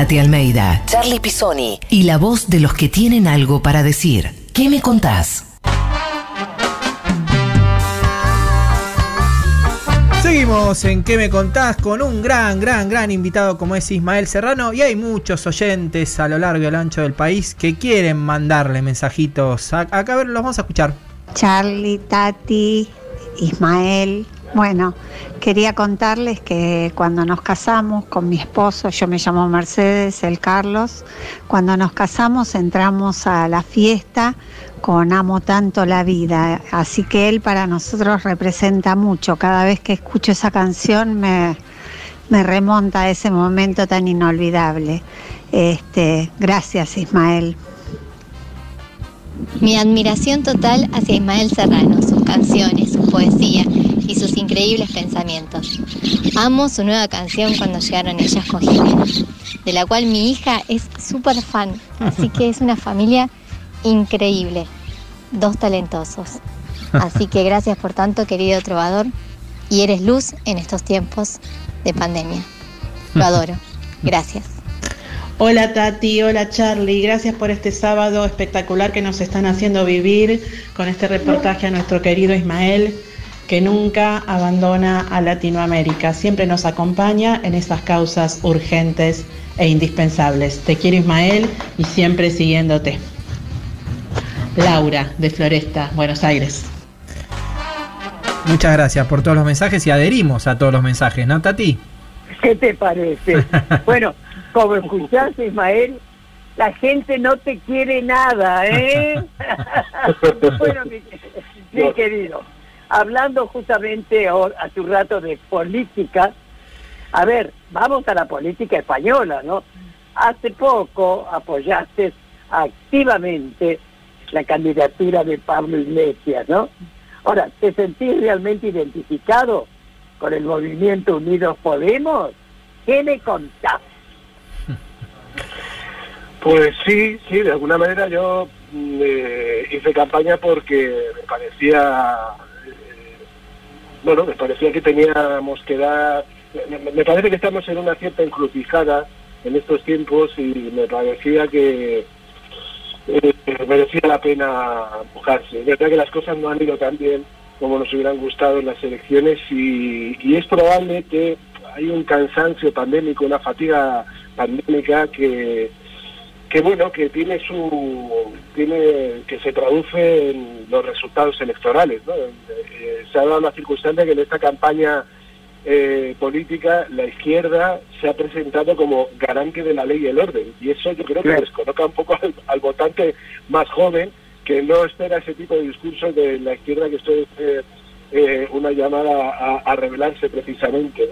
Tati Almeida, Charlie Pisoni y la voz de los que tienen algo para decir. ¿Qué me contás? Seguimos en ¿Qué me contás? con un gran, gran, gran invitado como es Ismael Serrano y hay muchos oyentes a lo largo y a lo ancho del país que quieren mandarle mensajitos. A- Acá a ver, los vamos a escuchar. Charlie, Tati, Ismael. Bueno, quería contarles que cuando nos casamos con mi esposo, yo me llamo Mercedes, el Carlos, cuando nos casamos entramos a la fiesta con Amo tanto la vida, así que él para nosotros representa mucho. Cada vez que escucho esa canción me, me remonta a ese momento tan inolvidable. Este, gracias Ismael. Mi admiración total hacia Ismael Serrano, sus canciones, su poesía y sus increíbles pensamientos. Amo su nueva canción Cuando llegaron ellas con Jimena, de la cual mi hija es súper fan, así que es una familia increíble, dos talentosos. Así que gracias por tanto, querido trovador, y eres luz en estos tiempos de pandemia. Lo adoro. Gracias. Hola Tati, hola Charlie, gracias por este sábado espectacular que nos están haciendo vivir con este reportaje a nuestro querido Ismael, que nunca abandona a Latinoamérica, siempre nos acompaña en esas causas urgentes e indispensables. Te quiero Ismael y siempre siguiéndote. Laura, de Floresta, Buenos Aires. Muchas gracias por todos los mensajes y adherimos a todos los mensajes, ¿no, Tati? ¿Qué te parece? (laughs) bueno, como escuchaste, Ismael, la gente no te quiere nada, ¿eh? (laughs) (laughs) bueno, mi, querido, hablando justamente a tu rato de política, a ver, vamos a la política española, ¿no? Hace poco apoyaste activamente la candidatura de Pablo Iglesias, ¿no? Ahora, ¿te sentís realmente identificado con el movimiento Unidos Podemos? ¿Qué me contás? Pues sí, sí, de alguna manera yo mm, eh, hice campaña porque me parecía, bueno, me parecía que teníamos que dar, me, parece que estamos en una cierta encrucijada en estos tiempos y me parecía que eh, merecía la pena empujarse. Es verdad que las cosas no han ido tan bien como nos hubieran gustado en las elecciones y es probable que hay un cansancio pandémico, una fatiga pandémica que que bueno que tiene su tiene que se traduce en los resultados electorales ¿no? Eh, se ha dado la circunstancia que en esta campaña eh, política la izquierda se ha presentado como garante de la ley y el orden y eso yo creo que descoloca un poco al, votante más joven que no espera ese tipo de discursos de la izquierda que esto es eh, una llamada a, a rebelarse precisamente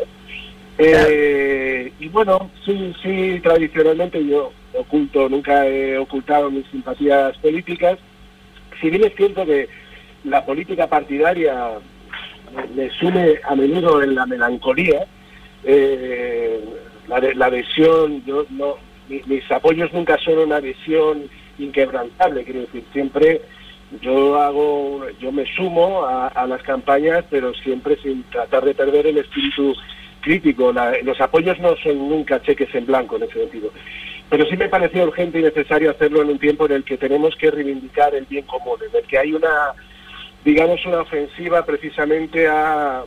y bueno sí sí tradicionalmente yo oculto, nunca he ocultado mis simpatías políticas. Si bien es cierto que la política partidaria me sume a menudo en la melancolía, eh, la, la, adhesión, yo no, mis, apoyos nunca son una adhesión inquebrantable, quiero decir, siempre yo hago, yo me sumo a, las campañas, pero siempre sin tratar de perder el espíritu crítico. los apoyos no son nunca cheques en blanco en ese sentido. Pero sí me pareció urgente y necesario hacerlo en un tiempo en el que tenemos que reivindicar el bien común, en el que hay una, digamos, una ofensiva precisamente a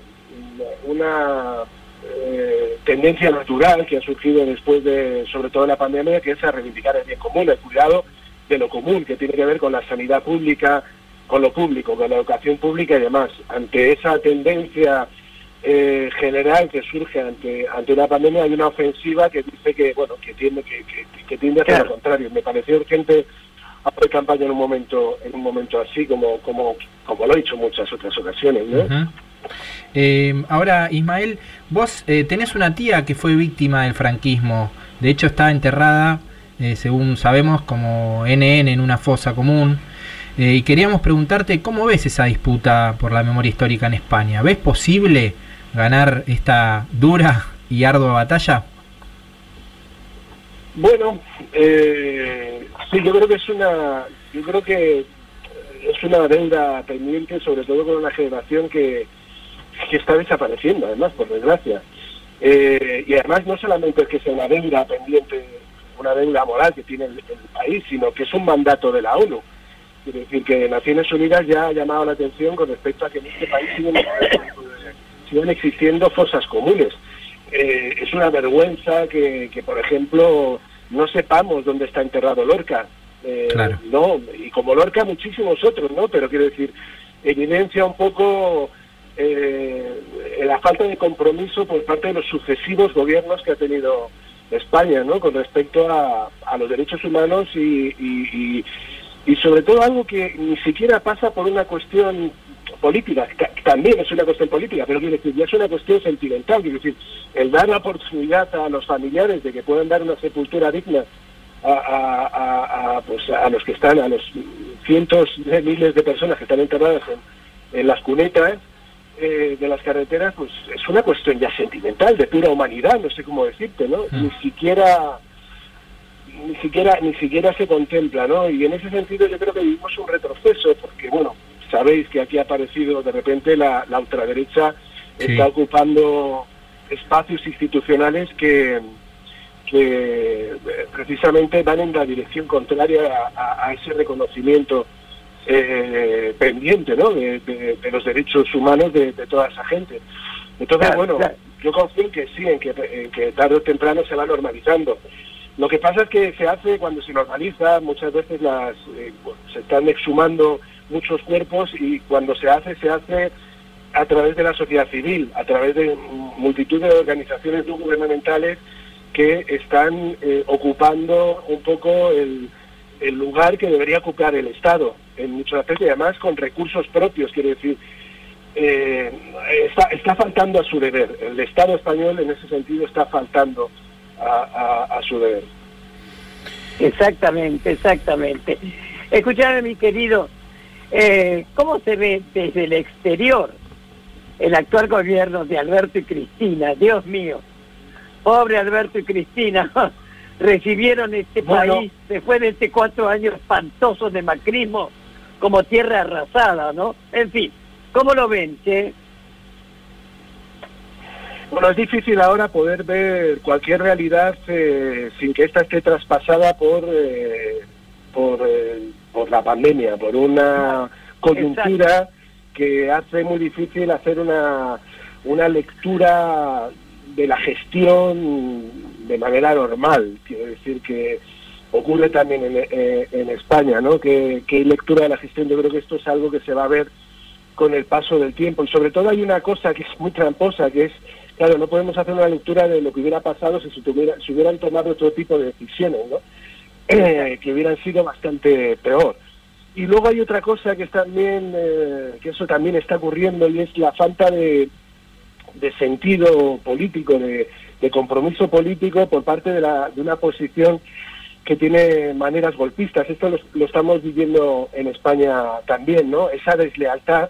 una eh, tendencia natural que ha surgido después de, sobre todo, la pandemia, que es a reivindicar el bien común, el cuidado de lo común, que tiene que ver con la sanidad pública, con lo público, con la educación pública y demás. Ante esa tendencia eh, general que surge ante ante una pandemia hay una ofensiva que dice que bueno que tiende que, que, tiende a hacer lo contrario. Me pareció urgente hacer campaña en un momento en un momento así como como como lo he en muchas otras ocasiones eh, ahora Ismael vos eh, tenés una tía que fue víctima del franquismo. De hecho está enterrada eh, según sabemos como NN en una fosa común. Y queríamos preguntarte cómo ves esa disputa por la memoria histórica en España ves posible ganar esta dura y ardua batalla? Bueno, eh, sí, yo creo que es una, yo creo que es una deuda pendiente, sobre todo con una generación que, que está desapareciendo, además, por desgracia. Eh, y además no solamente es que sea una deuda pendiente, una deuda moral que tiene el, país, sino que es un mandato de la ONU. Es decir, que Naciones Unidas ya ha llamado la atención con respecto a que en este país siguen siguen existiendo fosas comunes. Eh, es una vergüenza que, por ejemplo, no sepamos dónde está enterrado Lorca. Eh, no, y como Lorca muchísimos otros, ¿no? Pero quiero decir, evidencia un poco eh, la falta de compromiso por parte de los sucesivos gobiernos que ha tenido España, ¿no? Con respecto a, los derechos humanos y, y sobre todo algo que ni siquiera pasa por una cuestión política, también es una cuestión política, pero quiero decir, ya es una cuestión sentimental, quiero decir, el dar la oportunidad a los familiares de que puedan dar una sepultura digna a, pues a los que están, a los cientos de miles de personas que están enterradas en, las cunetas eh, de las carreteras, pues es una cuestión ya sentimental, de pura humanidad, no sé cómo decirte, ¿no? Mm. Ni siquiera ni siquiera ni siquiera se contempla, ¿no? Y en ese sentido yo creo que vivimos un retroceso, porque bueno, sabéis que aquí ha aparecido de repente la, ultraderecha está ocupando espacios institucionales que, que eh, precisamente van en la dirección contraria a, ese reconocimiento eh, pendiente ¿no? de, los derechos humanos de, toda esa gente. Entonces, bueno, yo confío en que sí, en que, en que tarde o temprano se va normalizando. Lo que pasa es que se hace cuando se normaliza, muchas veces las eh, se están exhumando muchos cuerpos y cuando se hace, se hace a través de la sociedad civil, a través de multitud de organizaciones no gubernamentales que están eh, ocupando un poco el, lugar que debería ocupar el Estado, en muchos aspectos, y además con recursos propios, quiere decir, eh, está, está faltando a su deber. El Estado español en ese sentido está faltando a, su deber. Exactamente, exactamente. Escuchame, mi querido, eh, ¿cómo se ve desde el exterior el actual gobierno de Alberto y Cristina? Dios mío, pobre Alberto y Cristina, (laughs) recibieron este país después de este cuatro años espantosos de macrismo como tierra arrasada, ¿no? En fin, ¿cómo lo ven, che? Bueno, es difícil ahora poder ver cualquier realidad eh, sin que ésta esté traspasada por, eh, por, eh, por la pandemia, por una coyuntura que hace muy difícil hacer una, una lectura de la gestión de manera normal. Quiero decir que ocurre también en, en España, ¿no? Que, que hay lectura de la gestión. Yo creo que esto es algo que se va a ver con el paso del tiempo. Y sobre todo hay una cosa que es muy tramposa, que es claro, no podemos hacer una lectura de lo que hubiera pasado si se, si hubieran tomado otro tipo de decisiones, ¿no? Eh, que hubieran sido bastante peor. Y luego hay otra cosa que también, eh, que eso también está ocurriendo y es la falta de, de sentido político, de, compromiso político por parte de, la, de una posición que tiene maneras golpistas. Esto lo, estamos viviendo en España también, ¿no? Esa deslealtad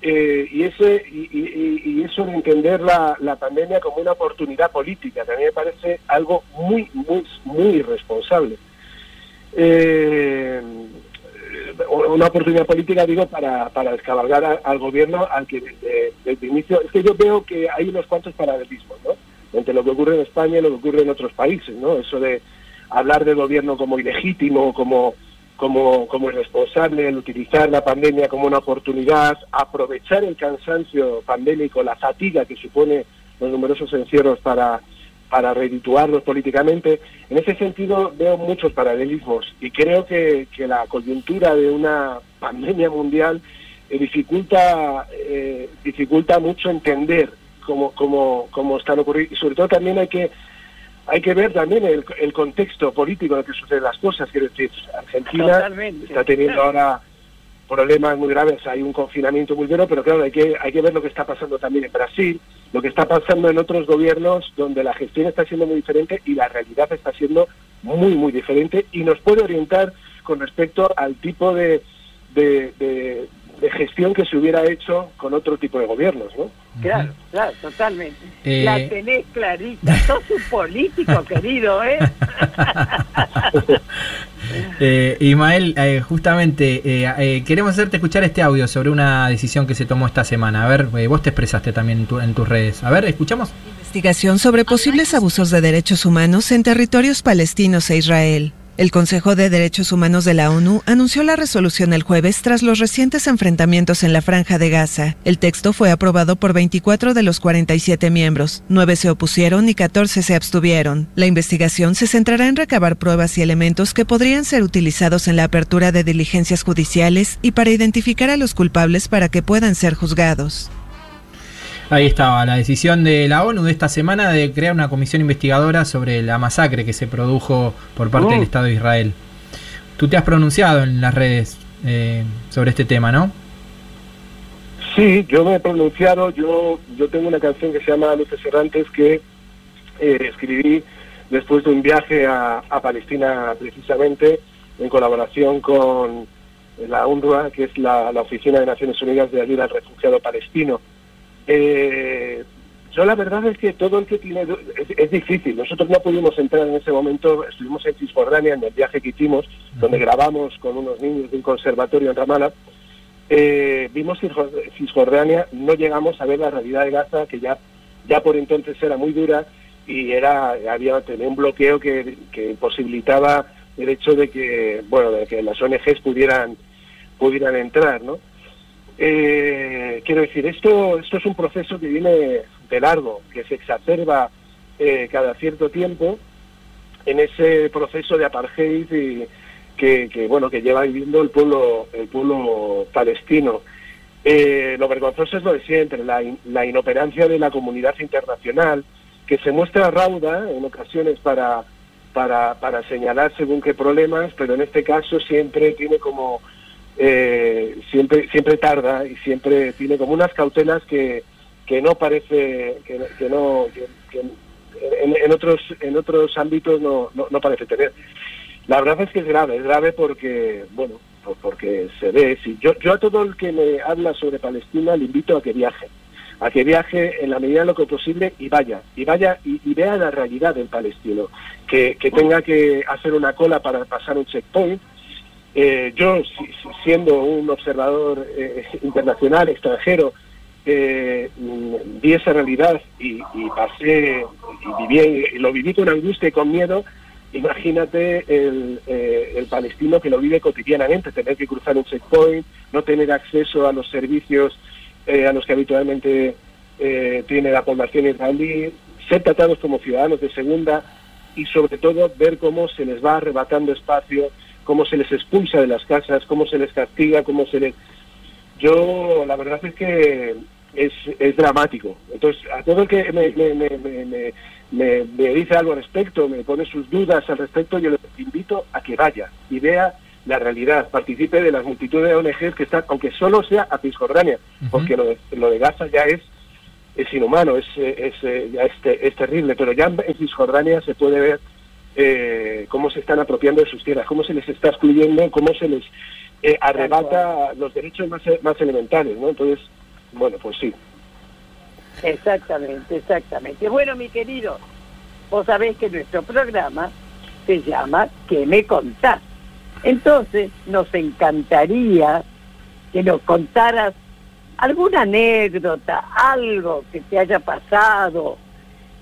eh, y, ese, y, eso de entender la, la, pandemia como una oportunidad política, que a mí me parece algo muy, muy, muy irresponsable. Eh, una oportunidad política, digo, para, para descabalgar al gobierno al que desde, el inicio... Es que yo veo que hay unos cuantos paralelismos, ¿no? Entre lo que ocurre en España y lo que ocurre en otros países, ¿no? Eso de hablar del gobierno como ilegítimo, como como, como responsable el utilizar la pandemia como una oportunidad, aprovechar el cansancio pandémico, la fatiga que supone los numerosos encierros para, para redituarlos políticamente. En ese sentido veo muchos paralelismos y creo que, que la coyuntura de una pandemia mundial eh, dificulta, eh, dificulta mucho entender cómo, cómo, cómo están ocurriendo y sobre todo también hay que hay que ver también el, contexto político en el que suceden las cosas. Quiero decir, Argentina está teniendo ahora problemas muy graves, hay un confinamiento muy duro, pero claro, hay que, hay que ver lo que está pasando también en Brasil, lo que está pasando en otros gobiernos donde la gestión está siendo muy diferente y la realidad está siendo muy, muy diferente y nos puede orientar con respecto al tipo de, de, de gestión que se hubiera hecho con otro tipo de gobiernos, ¿no? Claro, claro, totalmente. Eh, la tenés clarita, (laughs) sos un político, querido, ¿eh? (laughs) eh Ismael, eh, justamente queremos hacerte escuchar este audio sobre una decisión que se tomó esta semana. A ver, vos te expresaste también en tus redes. A ver, ¿escuchamos? Investigación sobre posibles abusos de derechos humanos en territorios palestinos e Israel. El Consejo de Derechos Humanos de la ONU anunció la resolución el jueves tras los recientes enfrentamientos en la franja de Gaza. El texto fue aprobado por 24 de los 47 miembros, 9 se opusieron y 14 se abstuvieron. La investigación se centrará en recabar pruebas y elementos que podrían ser utilizados en la apertura de diligencias judiciales y para identificar a los culpables para que puedan ser juzgados. Ahí estaba la decisión de la ONU de esta semana de crear una comisión investigadora sobre la masacre que se produjo por parte del oh. Estado de Israel. Tú te has pronunciado en las redes eh, sobre este tema, ¿no? Sí, yo me he pronunciado. Yo, yo tengo una canción que se llama Luces Errantes que eh, escribí después de un viaje a, Palestina precisamente en colaboración con la UNRWA, que es la Oficina de Naciones Unidas de Ayuda al Refugiado Palestino. Eh, yo la verdad es que todo el que tiene... Es, difícil. Nosotros no pudimos entrar en ese momento. Estuvimos en Cisjordania en el viaje que hicimos, donde grabamos con unos niños de un conservatorio en Ramallah. Eh, vimos Cisjordania, no llegamos a ver la realidad de Gaza, que ya, ya por entonces era muy dura, y era había tenía un bloqueo que, que imposibilitaba el hecho de que bueno de que las ONGs pudieran pudieran entrar, ¿no? Eh, quiero decir, esto, esto es un proceso que viene de largo, que se exacerba eh, cada cierto tiempo en ese proceso de apartheid y que, bueno que lleva viviendo el pueblo el pueblo palestino. Eh, lo vergonzoso es lo de siempre, la, la inoperancia de la comunidad internacional, que se muestra rauda en ocasiones para, para, para señalar según qué problemas, pero en este caso siempre tiene como eh, siempre siempre tarda y siempre tiene como unas cautelas que, que no parece que, no en, otros en otros ámbitos no, no, parece tener. La verdad es que es grave es grave porque bueno porque se ve si yo yo a todo el que me habla sobre Palestina le invito a que viaje a que viaje en la medida de lo que posible y vaya, y vaya y, vea la realidad del palestino, que, que, tenga que hacer una cola para pasar un checkpoint, eh, yo, siendo un observador eh, internacional, extranjero, eh, vi esa realidad y, pasé, y, viví, lo viví con angustia y con miedo, imagínate el, el, palestino que lo vive cotidianamente, tener que cruzar un checkpoint, no tener acceso a los servicios a los que habitualmente tiene la población israelí, ser tratados como ciudadanos de segunda y sobre todo ver cómo se les va arrebatando espacio cómo se les expulsa de las casas, cómo se les castiga, cómo se les... Yo, la verdad es que es, es dramático. Entonces, a todo el que me, me, me, me, dice algo al respecto, me pone sus dudas al respecto, yo le invito a que vaya y vea la realidad, participe de las multitudes de ONGs que están, aunque solo sea a Cisjordania, porque lo de, lo de Gaza ya es es inhumano, es, es, ya es, es terrible, pero ya en Cisjordania se puede ver eh, cómo se están apropiando de sus tierras, cómo se les está excluyendo, cómo se les eh, arrebata los derechos más, más elementales, ¿no? Entonces, bueno, pues sí. Exactamente, exactamente. Bueno, mi querido, vos sabés que nuestro programa se llama ¿Qué me contás? Entonces, nos encantaría que nos contaras alguna anécdota, algo que te haya pasado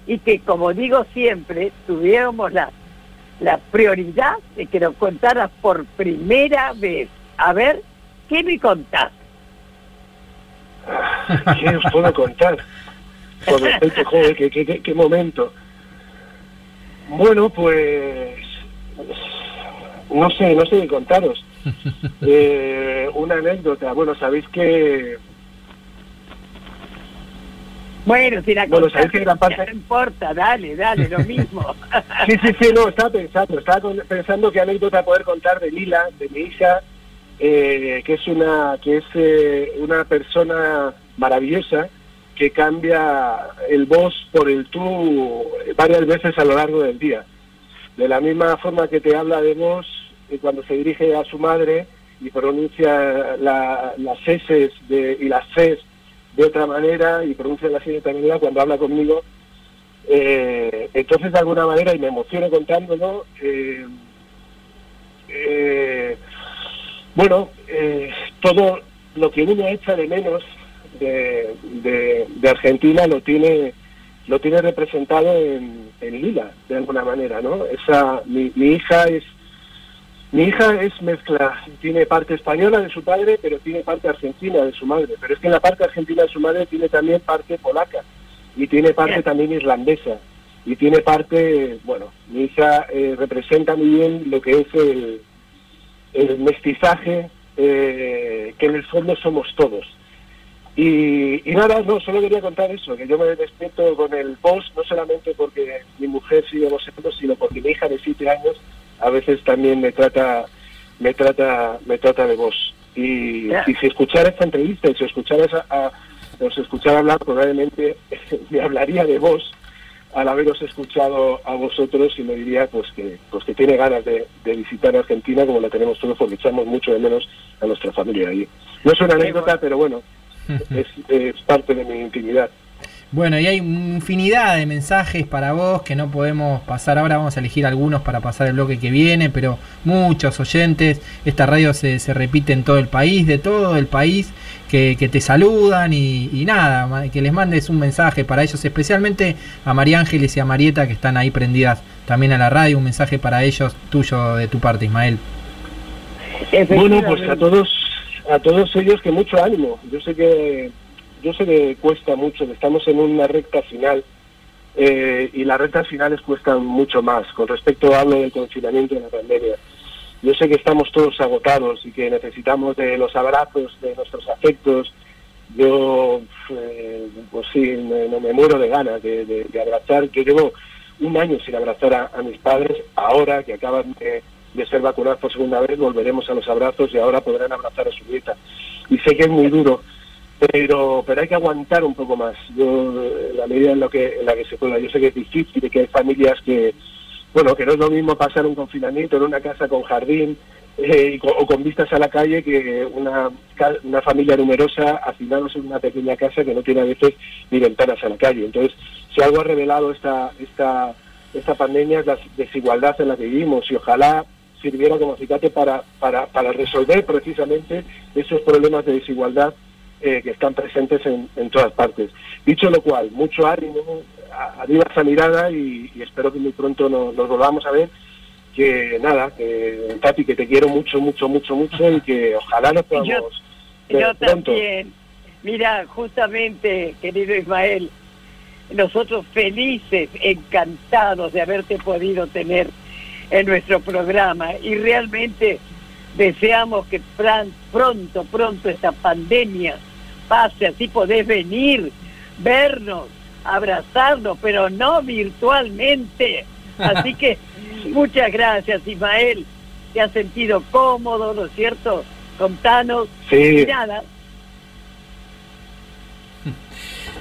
y que, como digo siempre, tuviéramos la la prioridad de que nos contaras por primera vez. A ver, ¿qué me contás? (laughs) ¿Qué os puedo contar? Con respecto, ¿qué, qué, qué, momento? Bueno, pues no sé, no sé qué contaros. (laughs) Eh, una anécdota. Bueno, sabéis que bueno, si la bueno, que gran parte... no importa, dale, dale, lo mismo. (laughs) sí, sí, sí, no, estaba pensando, estaba pensando qué anécdota poder contar de Lila, de mi hija, eh, que es una que es eh, una persona maravillosa que cambia el vos por el tú varias veces a lo largo del día. De la misma forma que te habla de vos eh, cuando se dirige a su madre y pronuncia las S de, y las Cs de otra manera y pronuncia la de otra manera cuando habla conmigo. Eh, entonces, de alguna manera, y me emociono contándolo, eh, eh, bueno, todo lo que uno echa de menos de, de, Argentina lo tiene lo tiene representado en, en, Lila, de alguna manera, ¿no? Esa, mi, mi hija es mi hija es mezcla, tiene parte española de su padre, pero tiene parte argentina de su madre. Pero es que en la parte argentina de su madre tiene también parte polaca y tiene parte también irlandesa y tiene parte, bueno, mi hija eh, representa muy bien lo que es el, mestizaje eh, que en el fondo somos todos. Y, nada, no, solo quería contar eso, que yo me despierto con el post, no solamente porque mi mujer sigue vosotros, sino porque mi hija de siete años a veces también me trata me trata me trata de vos. Y, si escuchara esta entrevista y si escuchara a, os escuchara hablar probablemente (laughs) me hablaría de vos al haberos escuchado a vosotros y me diría pues que pues que tiene ganas de, visitar Argentina como la tenemos todos porque echamos mucho de menos a nuestra familia ahí. No es una anécdota pero bueno (laughs) es, es parte de mi intimidad Bueno, y hay infinidad de mensajes para vos que no podemos pasar ahora. Vamos a elegir algunos para pasar el bloque que viene, pero muchos oyentes. Esta radio se, se repite en todo el país, de todo el país, que, que te saludan y, y nada, que les mandes un mensaje para ellos, especialmente a María Ángeles y a Marieta que están ahí prendidas también a la radio. Un mensaje para ellos, tuyo de tu parte, Ismael. Bueno, pues a todos, a todos ellos que mucho ánimo. Yo sé que, yo sé que cuesta mucho. Estamos en una recta final eh, y las rectas finales cuestan mucho más. Con respecto hablo del confinamiento de la pandemia. Yo sé que estamos todos agotados y que necesitamos de los abrazos, de nuestros afectos. Yo, eh, pues sí, me, no me muero de ganas de, abrazar. Yo llevo un año sin abrazar a, a mis padres. Ahora que acaban de, de ser vacunados por segunda vez, volveremos a los abrazos y ahora podrán abrazar a su nieta. Y sé que es muy duro, pero pero hay que aguantar un poco más. Yo, eh, la medida en, lo que, en la que se pueda. Yo sé que es difícil que hay familias que, bueno, que no es lo mismo pasar un confinamiento en una casa con jardín eh, y co- o con vistas a la calle que una, una familia numerosa hacinados en una pequeña casa que no tiene a veces ni ventanas a la calle. Entonces, si algo ha revelado esta, esta, esta pandemia es la desigualdad en la que vivimos y ojalá sirviera como acicate para, para, para resolver precisamente esos problemas de desigualdad eh, que están presentes en, en todas partes. Dicho lo cual, mucho ánimo, arriba esa mirada y, y espero que muy pronto nos, nos volvamos a ver. Que nada, que Tati, que te quiero mucho, mucho, mucho, mucho y que ojalá nos podamos Yo, pronto. también. Mira, justamente, querido Ismael, nosotros felices, encantados de haberte podido tener en nuestro programa y realmente deseamos que pronto, pronto esta pandemia pase, así podés venir, vernos, abrazarnos, pero no virtualmente. Así que (laughs) muchas gracias, Ismael. ¿Te has sentido cómodo, no es cierto? Contanos. Sí. Y nada,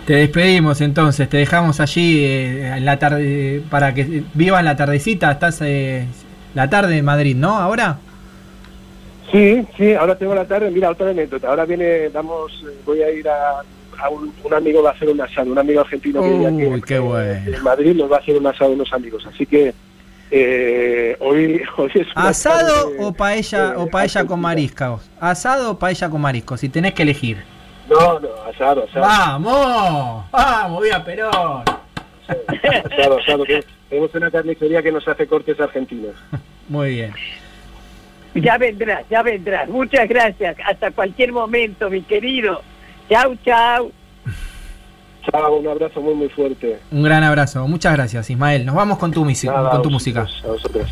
Te despedimos entonces, te dejamos allí eh, en la tarde para que vivan la tardecita. Estás eh, la tarde en Madrid, ¿no? Ahora. Sí, sí, ahora tengo la tarde. Mira, otra anécdota. Ahora viene, vamos, eh, voy a ir a, a un, un amigo va a hacer un asado, un amigo argentino que vive aquí Uy, qué bueno. en Madrid nos va a hacer un asado unos amigos. Así que eh, hoy, (laughs) hoy es ¿Asado tarde- o paella o paella con mariscos? ¿Asado o paella con mariscos? Si tenés que elegir. No, no, asado, asado. ¡Vamos! ¡Vamos, viva Perón! Asado, asado. que Tenemos una carnicería que nos hace cortes argentinos. (laughs) Muy bien. Ya vendrás, ya vendrás. Muchas gracias. Hasta cualquier momento, mi querido. Chau, chau. Chao, un abrazo muy, muy fuerte. Un gran abrazo. Muchas gracias, Ismael. Nos vamos con tu, misi- Nada, con tu a música. vosotros, A vosotros.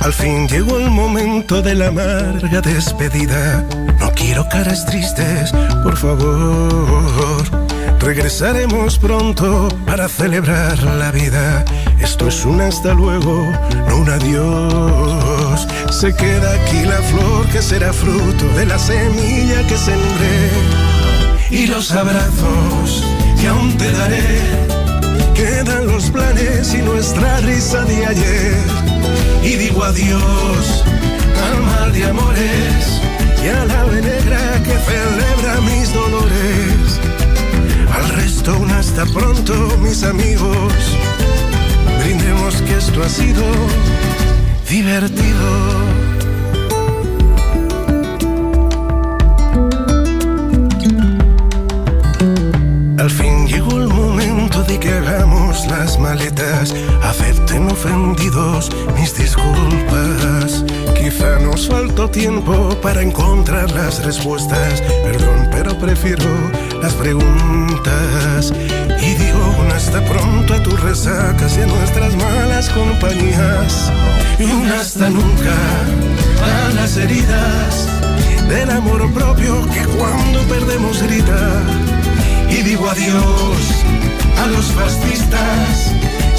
Al fin llegó el momento de la amarga despedida. No quiero caras tristes, por favor. Regresaremos pronto para celebrar la vida. Esto es un hasta luego, no un adiós. Se queda aquí la flor que será fruto de la semilla que sembré. Y los abrazos que aún te daré. Quedan los planes y nuestra risa de ayer. Y digo adiós al mal de amores y a la negra que celebra mis dolores. Hasta pronto, mis amigos. Brindemos que esto ha sido divertido. Al fin llegó el momento de que hagamos las maletas. Acepten ofendidos mis disculpas. Quizá nos faltó tiempo para encontrar las respuestas. Perdón, pero prefiero las preguntas. Y digo un hasta pronto a tus resacas y nuestras malas compañías. Y un hasta nunca a las heridas del amor propio que cuando perdemos grita y digo adiós a los fascistas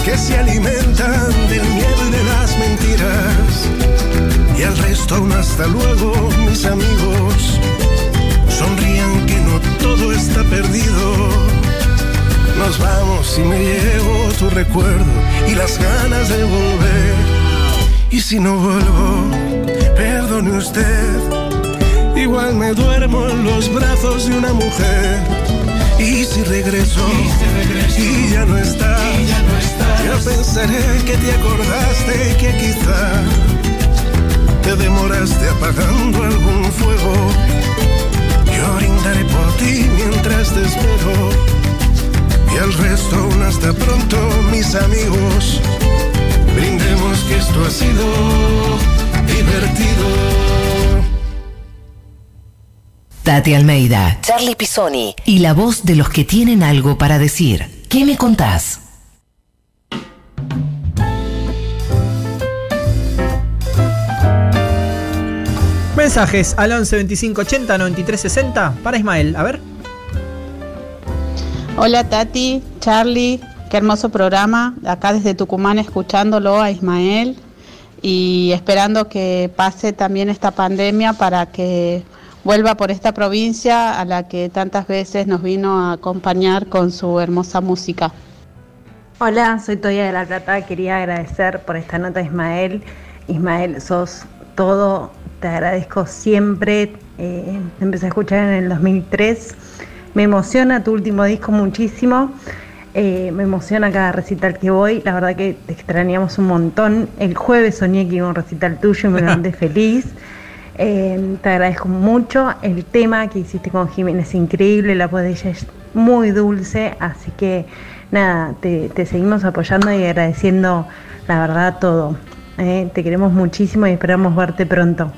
que se alimentan del miedo y de las mentiras. Y al resto un hasta luego, mis amigos. Sonrían que no todo está perdido. Nos vamos y me llevo tu recuerdo y las ganas de volver. Y si no vuelvo, perdone usted igual me duermo en los brazos de una mujer. Y si regreso, y, ya no estás, ya, pensaré que te acordaste que quizá te demoraste apagando algún fuego. Yo brindaré por ti mientras te espero. Y al resto, un hasta pronto, mis amigos. Brindemos que esto ha sido divertido. Tati Almeida, Charlie Pisoni y la voz de los que tienen algo para decir. ¿Qué me contás? Mensajes al 11 25 80 93 60 para Ismael. A ver. Hola Tati, Charlie, qué hermoso programa. Acá desde Tucumán escuchándolo a Ismael y esperando que pase también esta pandemia para que vuelva por esta provincia a la que tantas veces nos vino a acompañar con su hermosa música. Hola, soy Toya de la Plata. Quería agradecer por esta nota, Ismael. Ismael, sos todo. Te agradezco siempre. Eh, empecé a escuchar en el 2003. Me emociona tu último disco muchísimo. Eh, me emociona cada recital que voy. La verdad que te extrañamos un montón. El jueves soñé que iba a un recital tuyo y me levanté (laughs) feliz. Eh, te agradezco mucho. El tema que hiciste con Jiménez es increíble, la voz de ella es muy dulce, así que nada, te, seguimos apoyando y agradeciendo la verdad todo. Eh, te queremos muchísimo y esperamos verte pronto.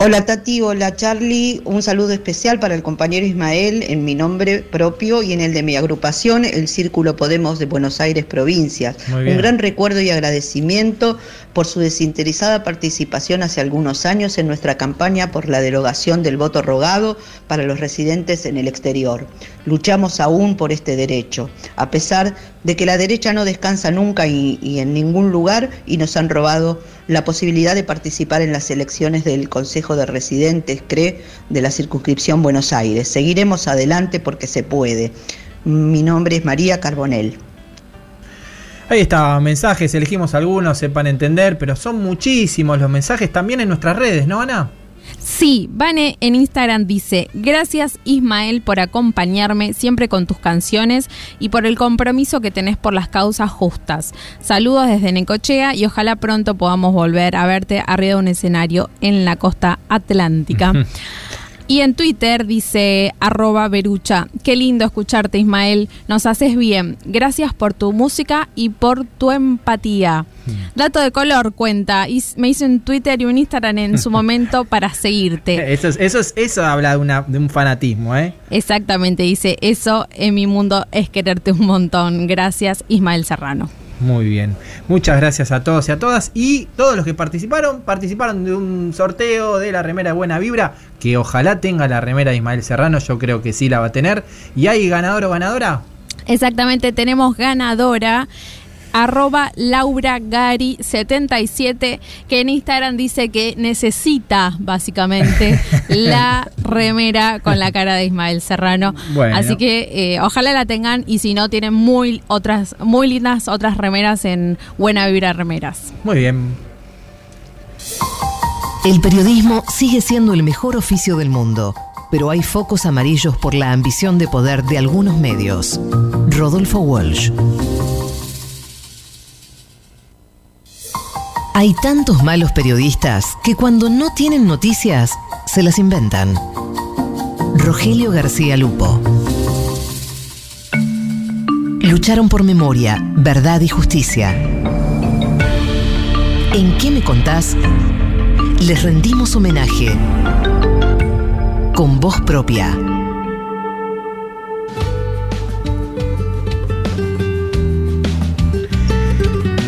Hola Tati, hola Charlie, un saludo especial para el compañero Ismael en mi nombre propio y en el de mi agrupación, el Círculo Podemos de Buenos Aires Provincias. Un gran recuerdo y agradecimiento por su desinteresada participación hace algunos años en nuestra campaña por la derogación del voto rogado para los residentes en el exterior. Luchamos aún por este derecho, a pesar de que la derecha no descansa nunca y, y en ningún lugar y nos han robado la posibilidad de participar en las elecciones del Consejo de Residentes, CRE, de la circunscripción Buenos Aires. Seguiremos adelante porque se puede. Mi nombre es María Carbonel. Ahí está, mensajes, elegimos algunos, sepan entender, pero son muchísimos los mensajes también en nuestras redes, ¿no, Ana? Sí, Vane en Instagram dice, gracias Ismael por acompañarme siempre con tus canciones y por el compromiso que tenés por las causas justas. Saludos desde Necochea y ojalá pronto podamos volver a verte arriba de un escenario en la costa atlántica. (laughs) Y en Twitter dice arroba Berucha, qué lindo escucharte Ismael, nos haces bien, gracias por tu música y por tu empatía. Mm. Dato de color cuenta, y me hizo un Twitter y un Instagram en su (laughs) momento para seguirte. Eso, eso, eso habla de, una, de un fanatismo, ¿eh? Exactamente, dice, eso en mi mundo es quererte un montón. Gracias Ismael Serrano. Muy bien. Muchas gracias a todos y a todas. Y todos los que participaron, participaron de un sorteo de la remera de Buena Vibra, que ojalá tenga la remera de Ismael Serrano, yo creo que sí la va a tener. ¿Y hay ganador o ganadora? Exactamente, tenemos ganadora arroba Laura Gary 77 que en Instagram dice que necesita básicamente (laughs) la remera con la cara de Ismael Serrano. Así que eh, ojalá la tengan y si no tienen muy otras muy lindas otras remeras en Buena Vibra Remeras. Muy bien. El periodismo sigue siendo el mejor oficio del mundo, pero hay focos amarillos por la ambición de poder de algunos medios. Rodolfo Walsh. Hay tantos malos periodistas que cuando no tienen noticias, se las inventan. Rogelio García Lupo. Lucharon por memoria, verdad y justicia. ¿En qué me contás? Les rendimos homenaje con voz propia.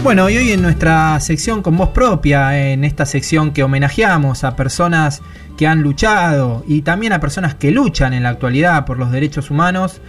Bueno, y hoy en nuestra sección con voz propia, en esta sección que homenajeamos a personas que han luchado y también a personas que luchan en la actualidad por los derechos humanos,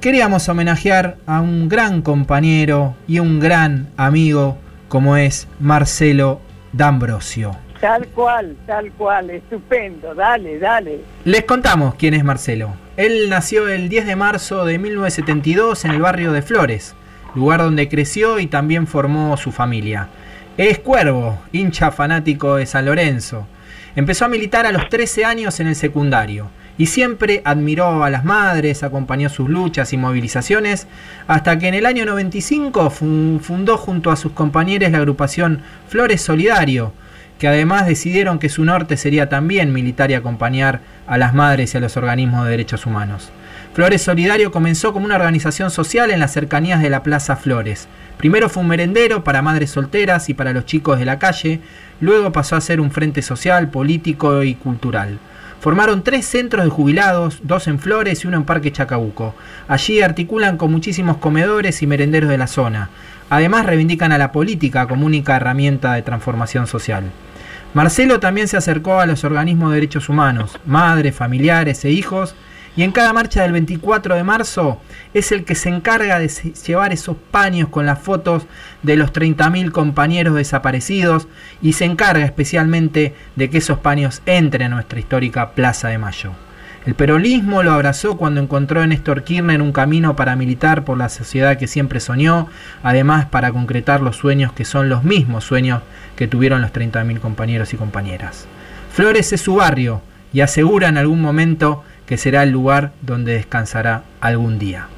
queríamos homenajear a un gran compañero y un gran amigo como es Marcelo D'Ambrosio. Tal cual, tal cual, estupendo, dale, dale. Les contamos quién es Marcelo. Él nació el 10 de marzo de 1972 en el barrio de Flores lugar donde creció y también formó su familia. Es cuervo, hincha fanático de San Lorenzo. Empezó a militar a los 13 años en el secundario y siempre admiró a las madres, acompañó sus luchas y movilizaciones, hasta que en el año 95 fundó junto a sus compañeros la agrupación Flores Solidario, que además decidieron que su norte sería también militar y acompañar a las madres y a los organismos de derechos humanos. Flores Solidario comenzó como una organización social en las cercanías de la Plaza Flores. Primero fue un merendero para madres solteras y para los chicos de la calle, luego pasó a ser un frente social, político y cultural. Formaron tres centros de jubilados, dos en Flores y uno en Parque Chacabuco. Allí articulan con muchísimos comedores y merenderos de la zona. Además reivindican a la política como única herramienta de transformación social. Marcelo también se acercó a los organismos de derechos humanos, madres, familiares e hijos, y en cada marcha del 24 de marzo es el que se encarga de llevar esos paños con las fotos de los 30.000 compañeros desaparecidos y se encarga especialmente de que esos paños entren a nuestra histórica Plaza de Mayo. El peronismo lo abrazó cuando encontró en Néstor Kirchner un camino para militar por la sociedad que siempre soñó, además para concretar los sueños que son los mismos sueños que tuvieron los 30.000 compañeros y compañeras. Flores es su barrio y asegura en algún momento que será el lugar donde descansará algún día.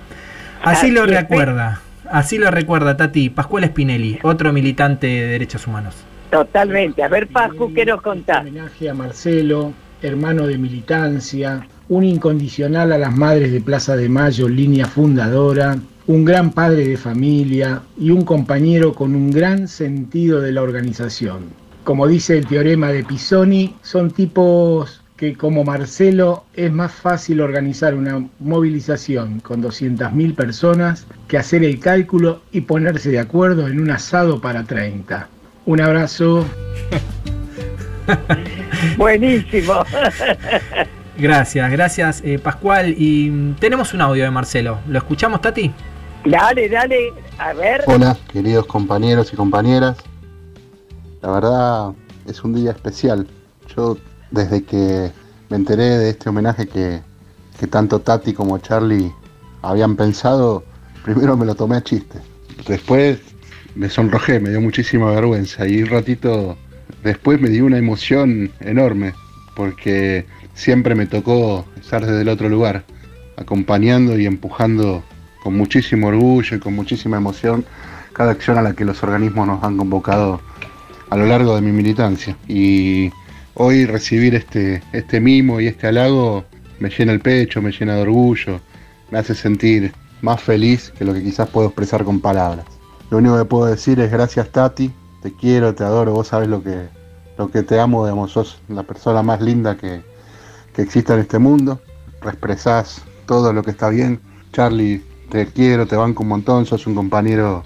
Así lo recuerda, así lo recuerda Tati Pascual Spinelli, otro militante de derechos humanos. Totalmente. A ver, Pascu, ¿qué nos contás? Homenaje a Marcelo, hermano de militancia, un incondicional a las madres de Plaza de Mayo, línea fundadora, un gran padre de familia y un compañero con un gran sentido de la organización. Como dice el teorema de Pisoni, son tipos que como Marcelo es más fácil organizar una movilización con 200.000 personas que hacer el cálculo y ponerse de acuerdo en un asado para 30. Un abrazo. (laughs) Buenísimo. (laughs) Gracias, gracias eh, Pascual. Y mm, tenemos un audio de Marcelo. ¿Lo escuchamos, Tati? Dale, dale, a ver. Hola, queridos compañeros y compañeras. La verdad es un día especial. Yo desde que me enteré de este homenaje que, tanto Tati como Charlie habían pensado, primero me lo tomé a chiste. Después me sonrojé, me dio muchísima vergüenza y un ratito después me dio una emoción enorme porque siempre me tocó estar desde el otro lugar, acompañando y empujando con muchísimo orgullo y con muchísima emoción cada acción a la que los organismos nos han convocado a lo largo de mi militancia. Y hoy recibir este, este mimo y este halago me llena el pecho, me llena de orgullo, me hace sentir más feliz que lo que quizás puedo expresar con palabras. Lo único que puedo decir es gracias Tati, te quiero, te adoro, vos sabes lo que, lo que te amo, digamos, sos la persona más linda que, que existe en este mundo, expresás todo lo que está bien. Charlie, te quiero, te banco un montón, sos un compañero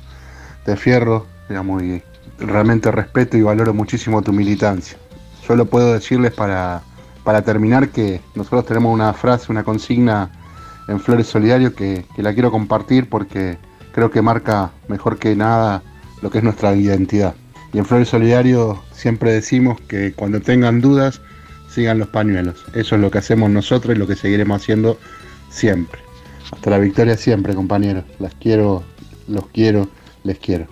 de fierro, digamos, y realmente respeto y valoro muchísimo tu militancia. Solo puedo decirles para, para terminar que nosotros tenemos una frase, una consigna en Flores Solidario que, que la quiero compartir porque creo que marca mejor que nada lo que es nuestra identidad. Y en Flores Solidario siempre decimos que cuando tengan dudas, sigan los pañuelos. Eso es lo que hacemos nosotros y lo que seguiremos haciendo siempre. Hasta la victoria siempre, compañeros. Las quiero, los quiero, les quiero.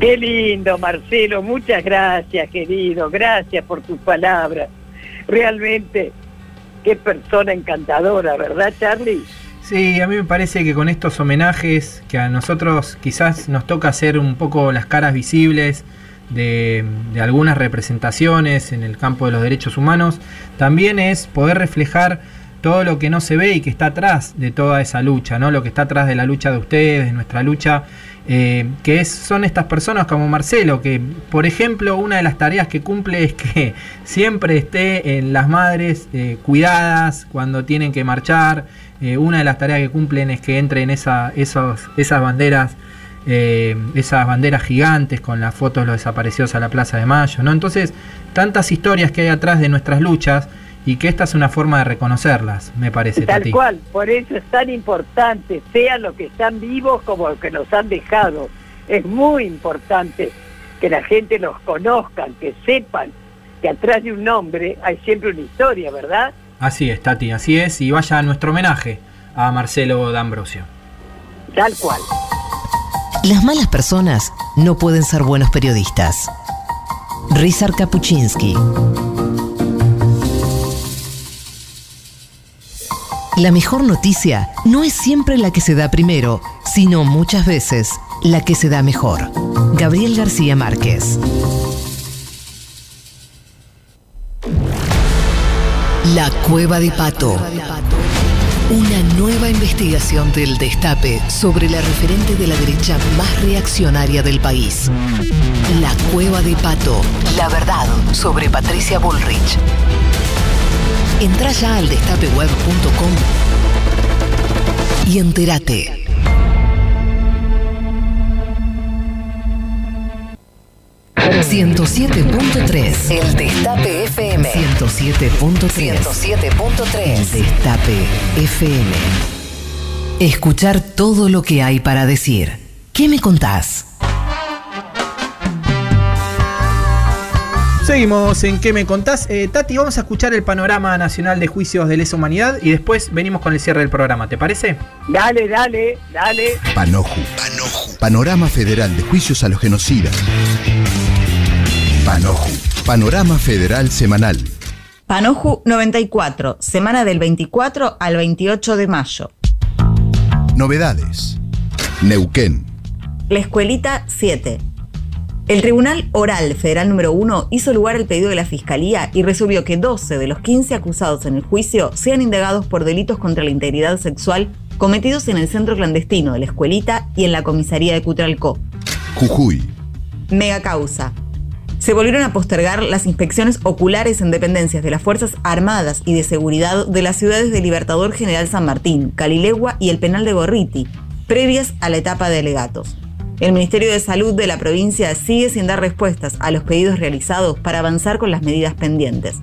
Qué lindo, Marcelo. Muchas gracias, querido. Gracias por tus palabras. Realmente, qué persona encantadora, ¿verdad, Charlie? Sí, a mí me parece que con estos homenajes, que a nosotros quizás nos toca hacer un poco las caras visibles de, algunas representaciones en el campo de los derechos humanos, también es poder reflejar todo lo que no se ve y que está atrás de toda esa lucha, ¿no? Lo que está atrás de la lucha de ustedes, de nuestra lucha eh, que es, son estas personas como Marcelo, que por ejemplo una de las tareas que cumple es que (laughs) siempre esté en las madres eh, cuidadas cuando tienen que marchar, eh, una de las tareas que cumplen es que entren esas banderas. Esas banderas gigantes con las fotos de los desaparecidos a la Plaza de Mayo, ¿no? Entonces, tantas historias que hay atrás de nuestras luchas y que esta es una forma de reconocerlas, me parece. Tal cual, por eso es tan importante, sean los que están vivos como los que nos han dejado. Es muy importante que la gente los conozca, que sepan que atrás de un nombre hay siempre una historia, ¿verdad? Así es, Tati, así es, y vaya a nuestro homenaje a Marcelo D'Ambrosio. Tal cual. Las malas personas no pueden ser buenos periodistas. Rizar Kapuczynski. La mejor noticia no es siempre la que se da primero, sino muchas veces la que se da mejor. Gabriel García Márquez. La cueva de pato. Una nueva investigación del Destape sobre la referente de la derecha más reaccionaria del país. La Cueva de Pato. La verdad sobre Patricia Bullrich. Entra ya al destapeweb.com y entérate. ...107.3... El Destape FM... ...107.3... ...107.3... El Destape FM... Escuchar todo lo que hay para decir. ¿Qué me contás? Seguimos en ¿Qué me contás? Eh, Tati, vamos a escuchar el panorama nacional de juicios de lesa humanidad y después venimos con el cierre del programa, ¿te parece? Dale, dale, dale. Panoju. Panoju. Panorama Federal de Juicios a los Genocidas. Panoju. Panorama Federal Semanal. Panoju 94, semana del 24 al 28 de mayo. Novedades. Neuquén. La Escuelita 7. El Tribunal Oral Federal número 1 hizo lugar al pedido de la Fiscalía y resolvió que 12 de los 15 acusados en el juicio sean indagados por delitos contra la integridad sexual cometidos en el centro clandestino de la Escuelita y en la comisaría de Cutralcó. Jujuy. Mega causa. Se volvieron a postergar las inspecciones oculares en dependencias de las Fuerzas Armadas y de Seguridad de las ciudades de Libertador General San Martín, Calilegua y el Penal de Gorriti, previas a la etapa de alegatos. El Ministerio de Salud de la provincia sigue sin dar respuestas a los pedidos realizados para avanzar con las medidas pendientes.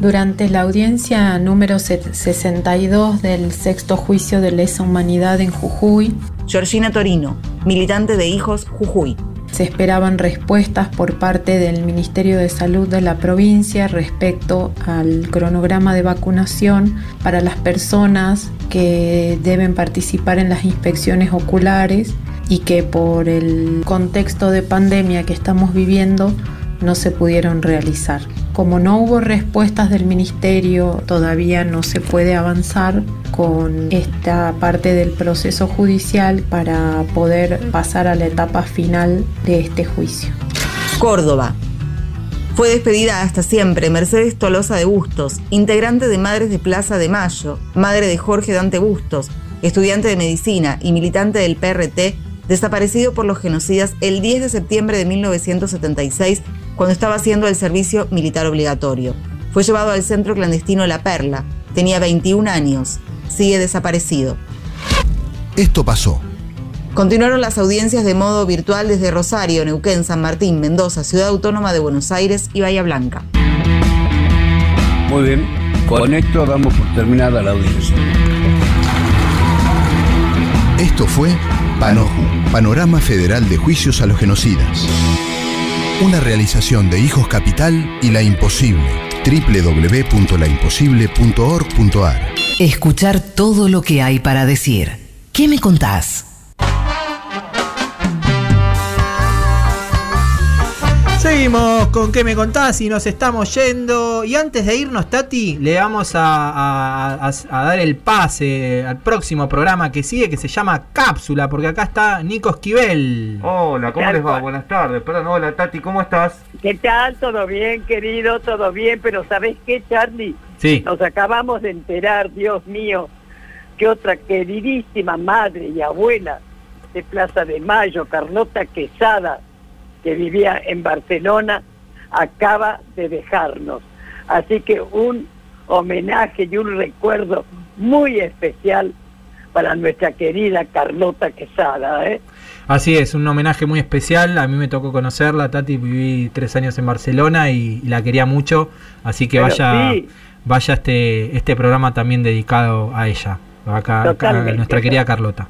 Durante la audiencia número 62 del sexto juicio de lesa humanidad en Jujuy, Georgina Torino, militante de Hijos Jujuy. Se esperaban respuestas por parte del Ministerio de Salud de la provincia respecto al cronograma de vacunación para las personas que deben participar en las inspecciones oculares y que por el contexto de pandemia que estamos viviendo no se pudieron realizar. Como no hubo respuestas del ministerio, todavía no se puede avanzar con esta parte del proceso judicial para poder pasar a la etapa final de este juicio. Córdoba. Fue despedida hasta siempre Mercedes Tolosa de Bustos, integrante de Madres de Plaza de Mayo, madre de Jorge Dante Bustos, estudiante de medicina y militante del PRT desaparecido por los genocidas el 10 de septiembre de 1976, cuando estaba haciendo el servicio militar obligatorio. Fue llevado al centro clandestino La Perla. Tenía 21 años. Sigue desaparecido. Esto pasó. Continuaron las audiencias de modo virtual desde Rosario, Neuquén, San Martín, Mendoza, Ciudad Autónoma de Buenos Aires y Bahía Blanca. Muy bien, con esto damos por terminada la audiencia. Esto fue Panoju, Panorama Federal de Juicios a los Genocidas. Una realización de Hijos Capital y La Imposible. www.laimposible.org.ar Escuchar todo lo que hay para decir. ¿Qué me contás? Seguimos con qué me contás y nos estamos yendo. Y antes de irnos, Tati, le vamos a, a- a- a dar el pase al próximo programa que sigue, que se llama Cápsula, porque acá está Nico Esquivel. Hola, ¿cómo les va? Buenas tardes. Perdón, hola Tati, ¿cómo estás? ¿Qué tal? ¿Todo bien, querido? ¿Todo bien? Pero ¿sabés qué, Charlie? Sí. Nos acabamos de enterar, Dios mío, que otra queridísima madre y abuela de Plaza de Mayo, Carlota Quesada, que vivía en Barcelona, acaba de dejarnos. Así que un homenaje y un recuerdo muy especial para nuestra querida Carlota Quesada, ¿eh? Así es, un homenaje muy especial. A mí me tocó conocerla, Tati. Viví tres años en Barcelona y, y la quería mucho. Así que Pero vaya, sí. vaya este, este programa también dedicado a ella, acá, acá, a nuestra querida Carlota.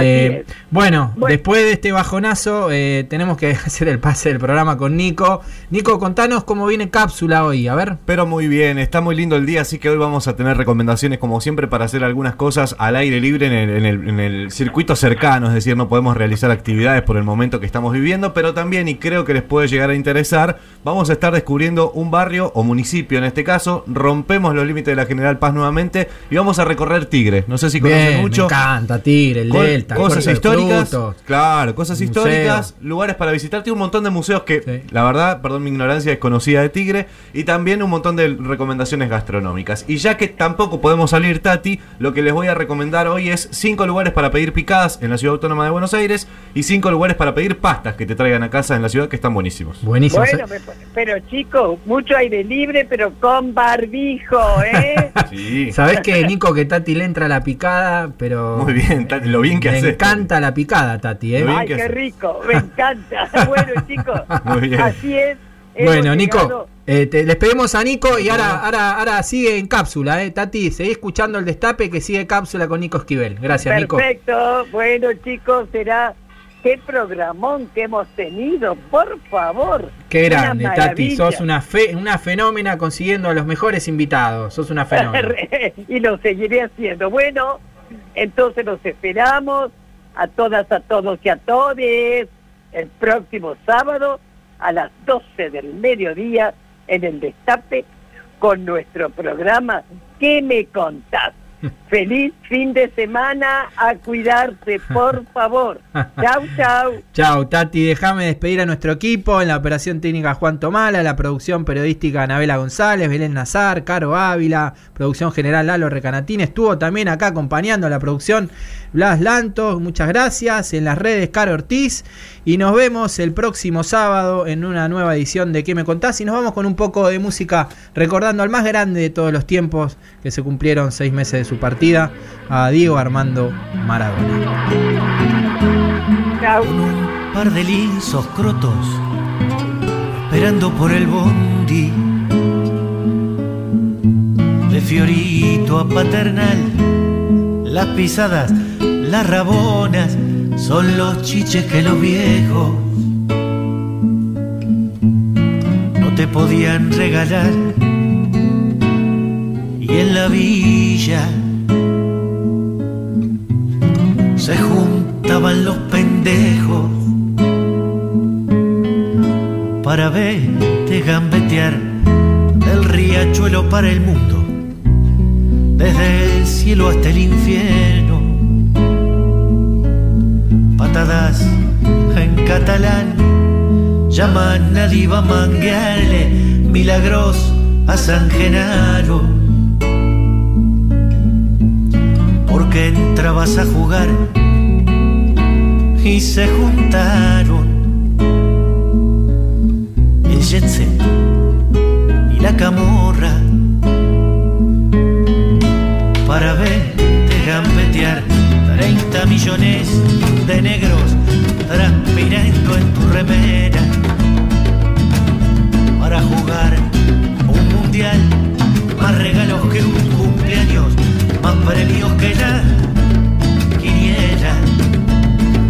Eh, bueno, después de este bajonazo, eh, tenemos que (laughs) hacer el pase del programa con Nico. Nico, contanos cómo viene cápsula hoy, a ver. Pero muy bien, está muy lindo el día, así que hoy vamos a tener recomendaciones, como siempre, para hacer algunas cosas al aire libre en el, en el circuito cercano, es decir, no podemos realizar actividades por el momento que estamos viviendo, pero también, y creo que les puede llegar a interesar, vamos a estar descubriendo un barrio o municipio en este caso, rompemos los límites de la General Paz nuevamente y vamos a recorrer Tigre. No sé si conocen mucho. Me encanta Tigre, el Delta, cosas históricas. Claro, cosas históricas, lugares para visitar. Tiene un montón de museos que, la verdad, perdón mi ignorancia, es conocida de Tigre. Y también un montón de recomendaciones gastronómicas. Y ya que tampoco podemos salir, Tati, lo que les voy a recomendar hoy es cinco lugares para pedir picadas en la ciudad autónoma de Buenos Aires y cinco lugares para pedir pastas que te traigan a casa en la ciudad que están buenísimos. Buenísimos. Bueno, pero chicos, mucho aire libre, pero con barbijo, ¿eh? (laughs) sí. Sabés que Nico que Tati le entra la picada, pero. Muy bien, Tati, lo bien que hace. Me encanta la picada, Tati, ¿eh? Ay, qué rico, me encanta. (laughs) bueno, chicos, (laughs) así es. Bueno, Nico, eh, les pedimos a Nico y ahora, ahora, ahora sigue en cápsula, ¿eh? Tati, seguí escuchando el destape que sigue cápsula con Nico Esquivel. Gracias, Nico. Perfecto, bueno, chicos, será qué programón que hemos tenido, por favor. Qué grande, Tati, sos una, fe, una fenómena consiguiendo a los mejores invitados, sos una (laughs) fenómena. y lo seguiré haciendo. Bueno, entonces los esperamos a todas, a todos y a todos el próximo sábado a las 12 del mediodía en el Destape con nuestro programa ¿Qué me contás? (laughs) Feliz fin de semana, a cuidarse, por (laughs) favor. Chau, chau. Chau, Tati, déjame despedir a nuestro equipo en la operación técnica Juan Tomala, la producción periodística Anabela González, Belén Nazar, Caro Ávila, producción general Lalo Recanatín, estuvo también acá acompañando a la producción Blas Lantos, muchas gracias, en las redes Caro Ortiz y nos vemos el próximo sábado en una nueva edición de ¿Qué me contás? Y nos vamos con un poco de música recordando al más grande de todos los tiempos que se cumplieron seis meses de su partida, a Diego Armando Maradona. un par de lisos crotos, esperando por el bondi, de Fiorito a Paternal, las pisadas, las rabonas, son los chiches que los viejos no te podían regalar. Y en la villa se juntaban los pendejos para verte gambetear del riachuelo para el mundo, desde el cielo hasta el infierno. Patadas en catalán llaman a diva manguearle milagros a San Genaro entrabas a jugar y se juntaron el jet y la camorra para verte gambetear. 30 millones de negros transpirando en tu remera para jugar un mundial. Más regalos que un cumpleaños más premios que la quiniela,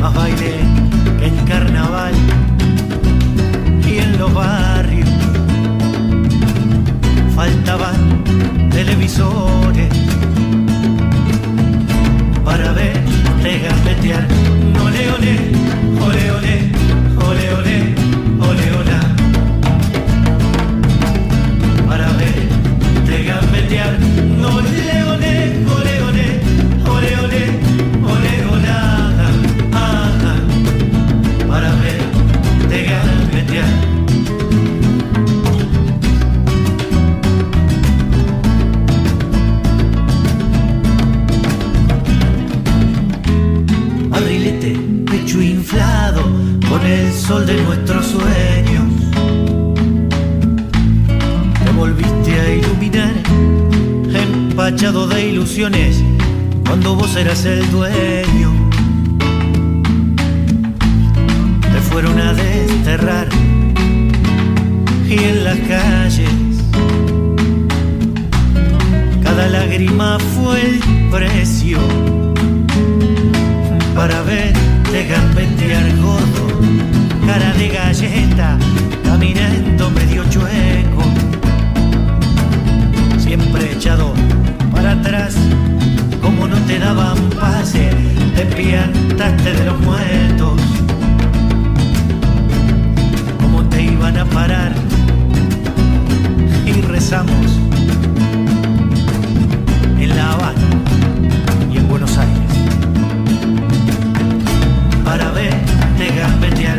más baile que en carnaval y en los barrios faltaban televisores para verte gambetear. Ole, ole, ole, ole, ole, ole, ole, ole. Para verte gambetear. No sol de nuestros sueños. Te volviste a iluminar, empachado de ilusiones, cuando vos eras el dueño. Te fueron a desterrar y en las calles cada lágrima fue el precio para verte gambetear gordo, cara de galleta, caminando medio chueco, siempre echado para atrás, como no te daban pase, te piantaste de los muertos, como te iban a parar y rezamos en La Habana y en Buenos Aires. Para verte gambetear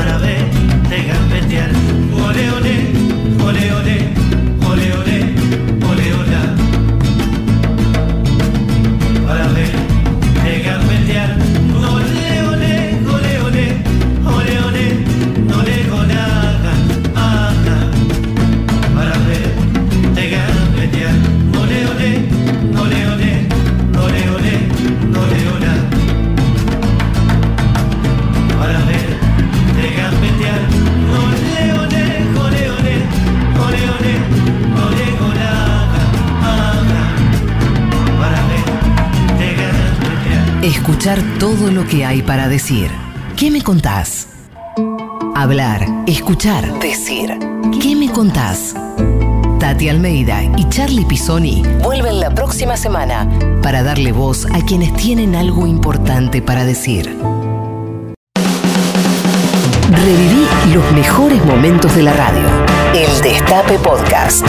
para verte gambetear. Ole, ole, ole, ole, Escuchar todo lo que hay para decir. ¿Qué me contás? Hablar, escuchar, decir. ¿Qué me contás? Tati Almeida y Charlie Pisoni vuelven la próxima semana para darle voz a quienes tienen algo importante para decir. Reviví los mejores momentos de la radio. El Destape Podcast.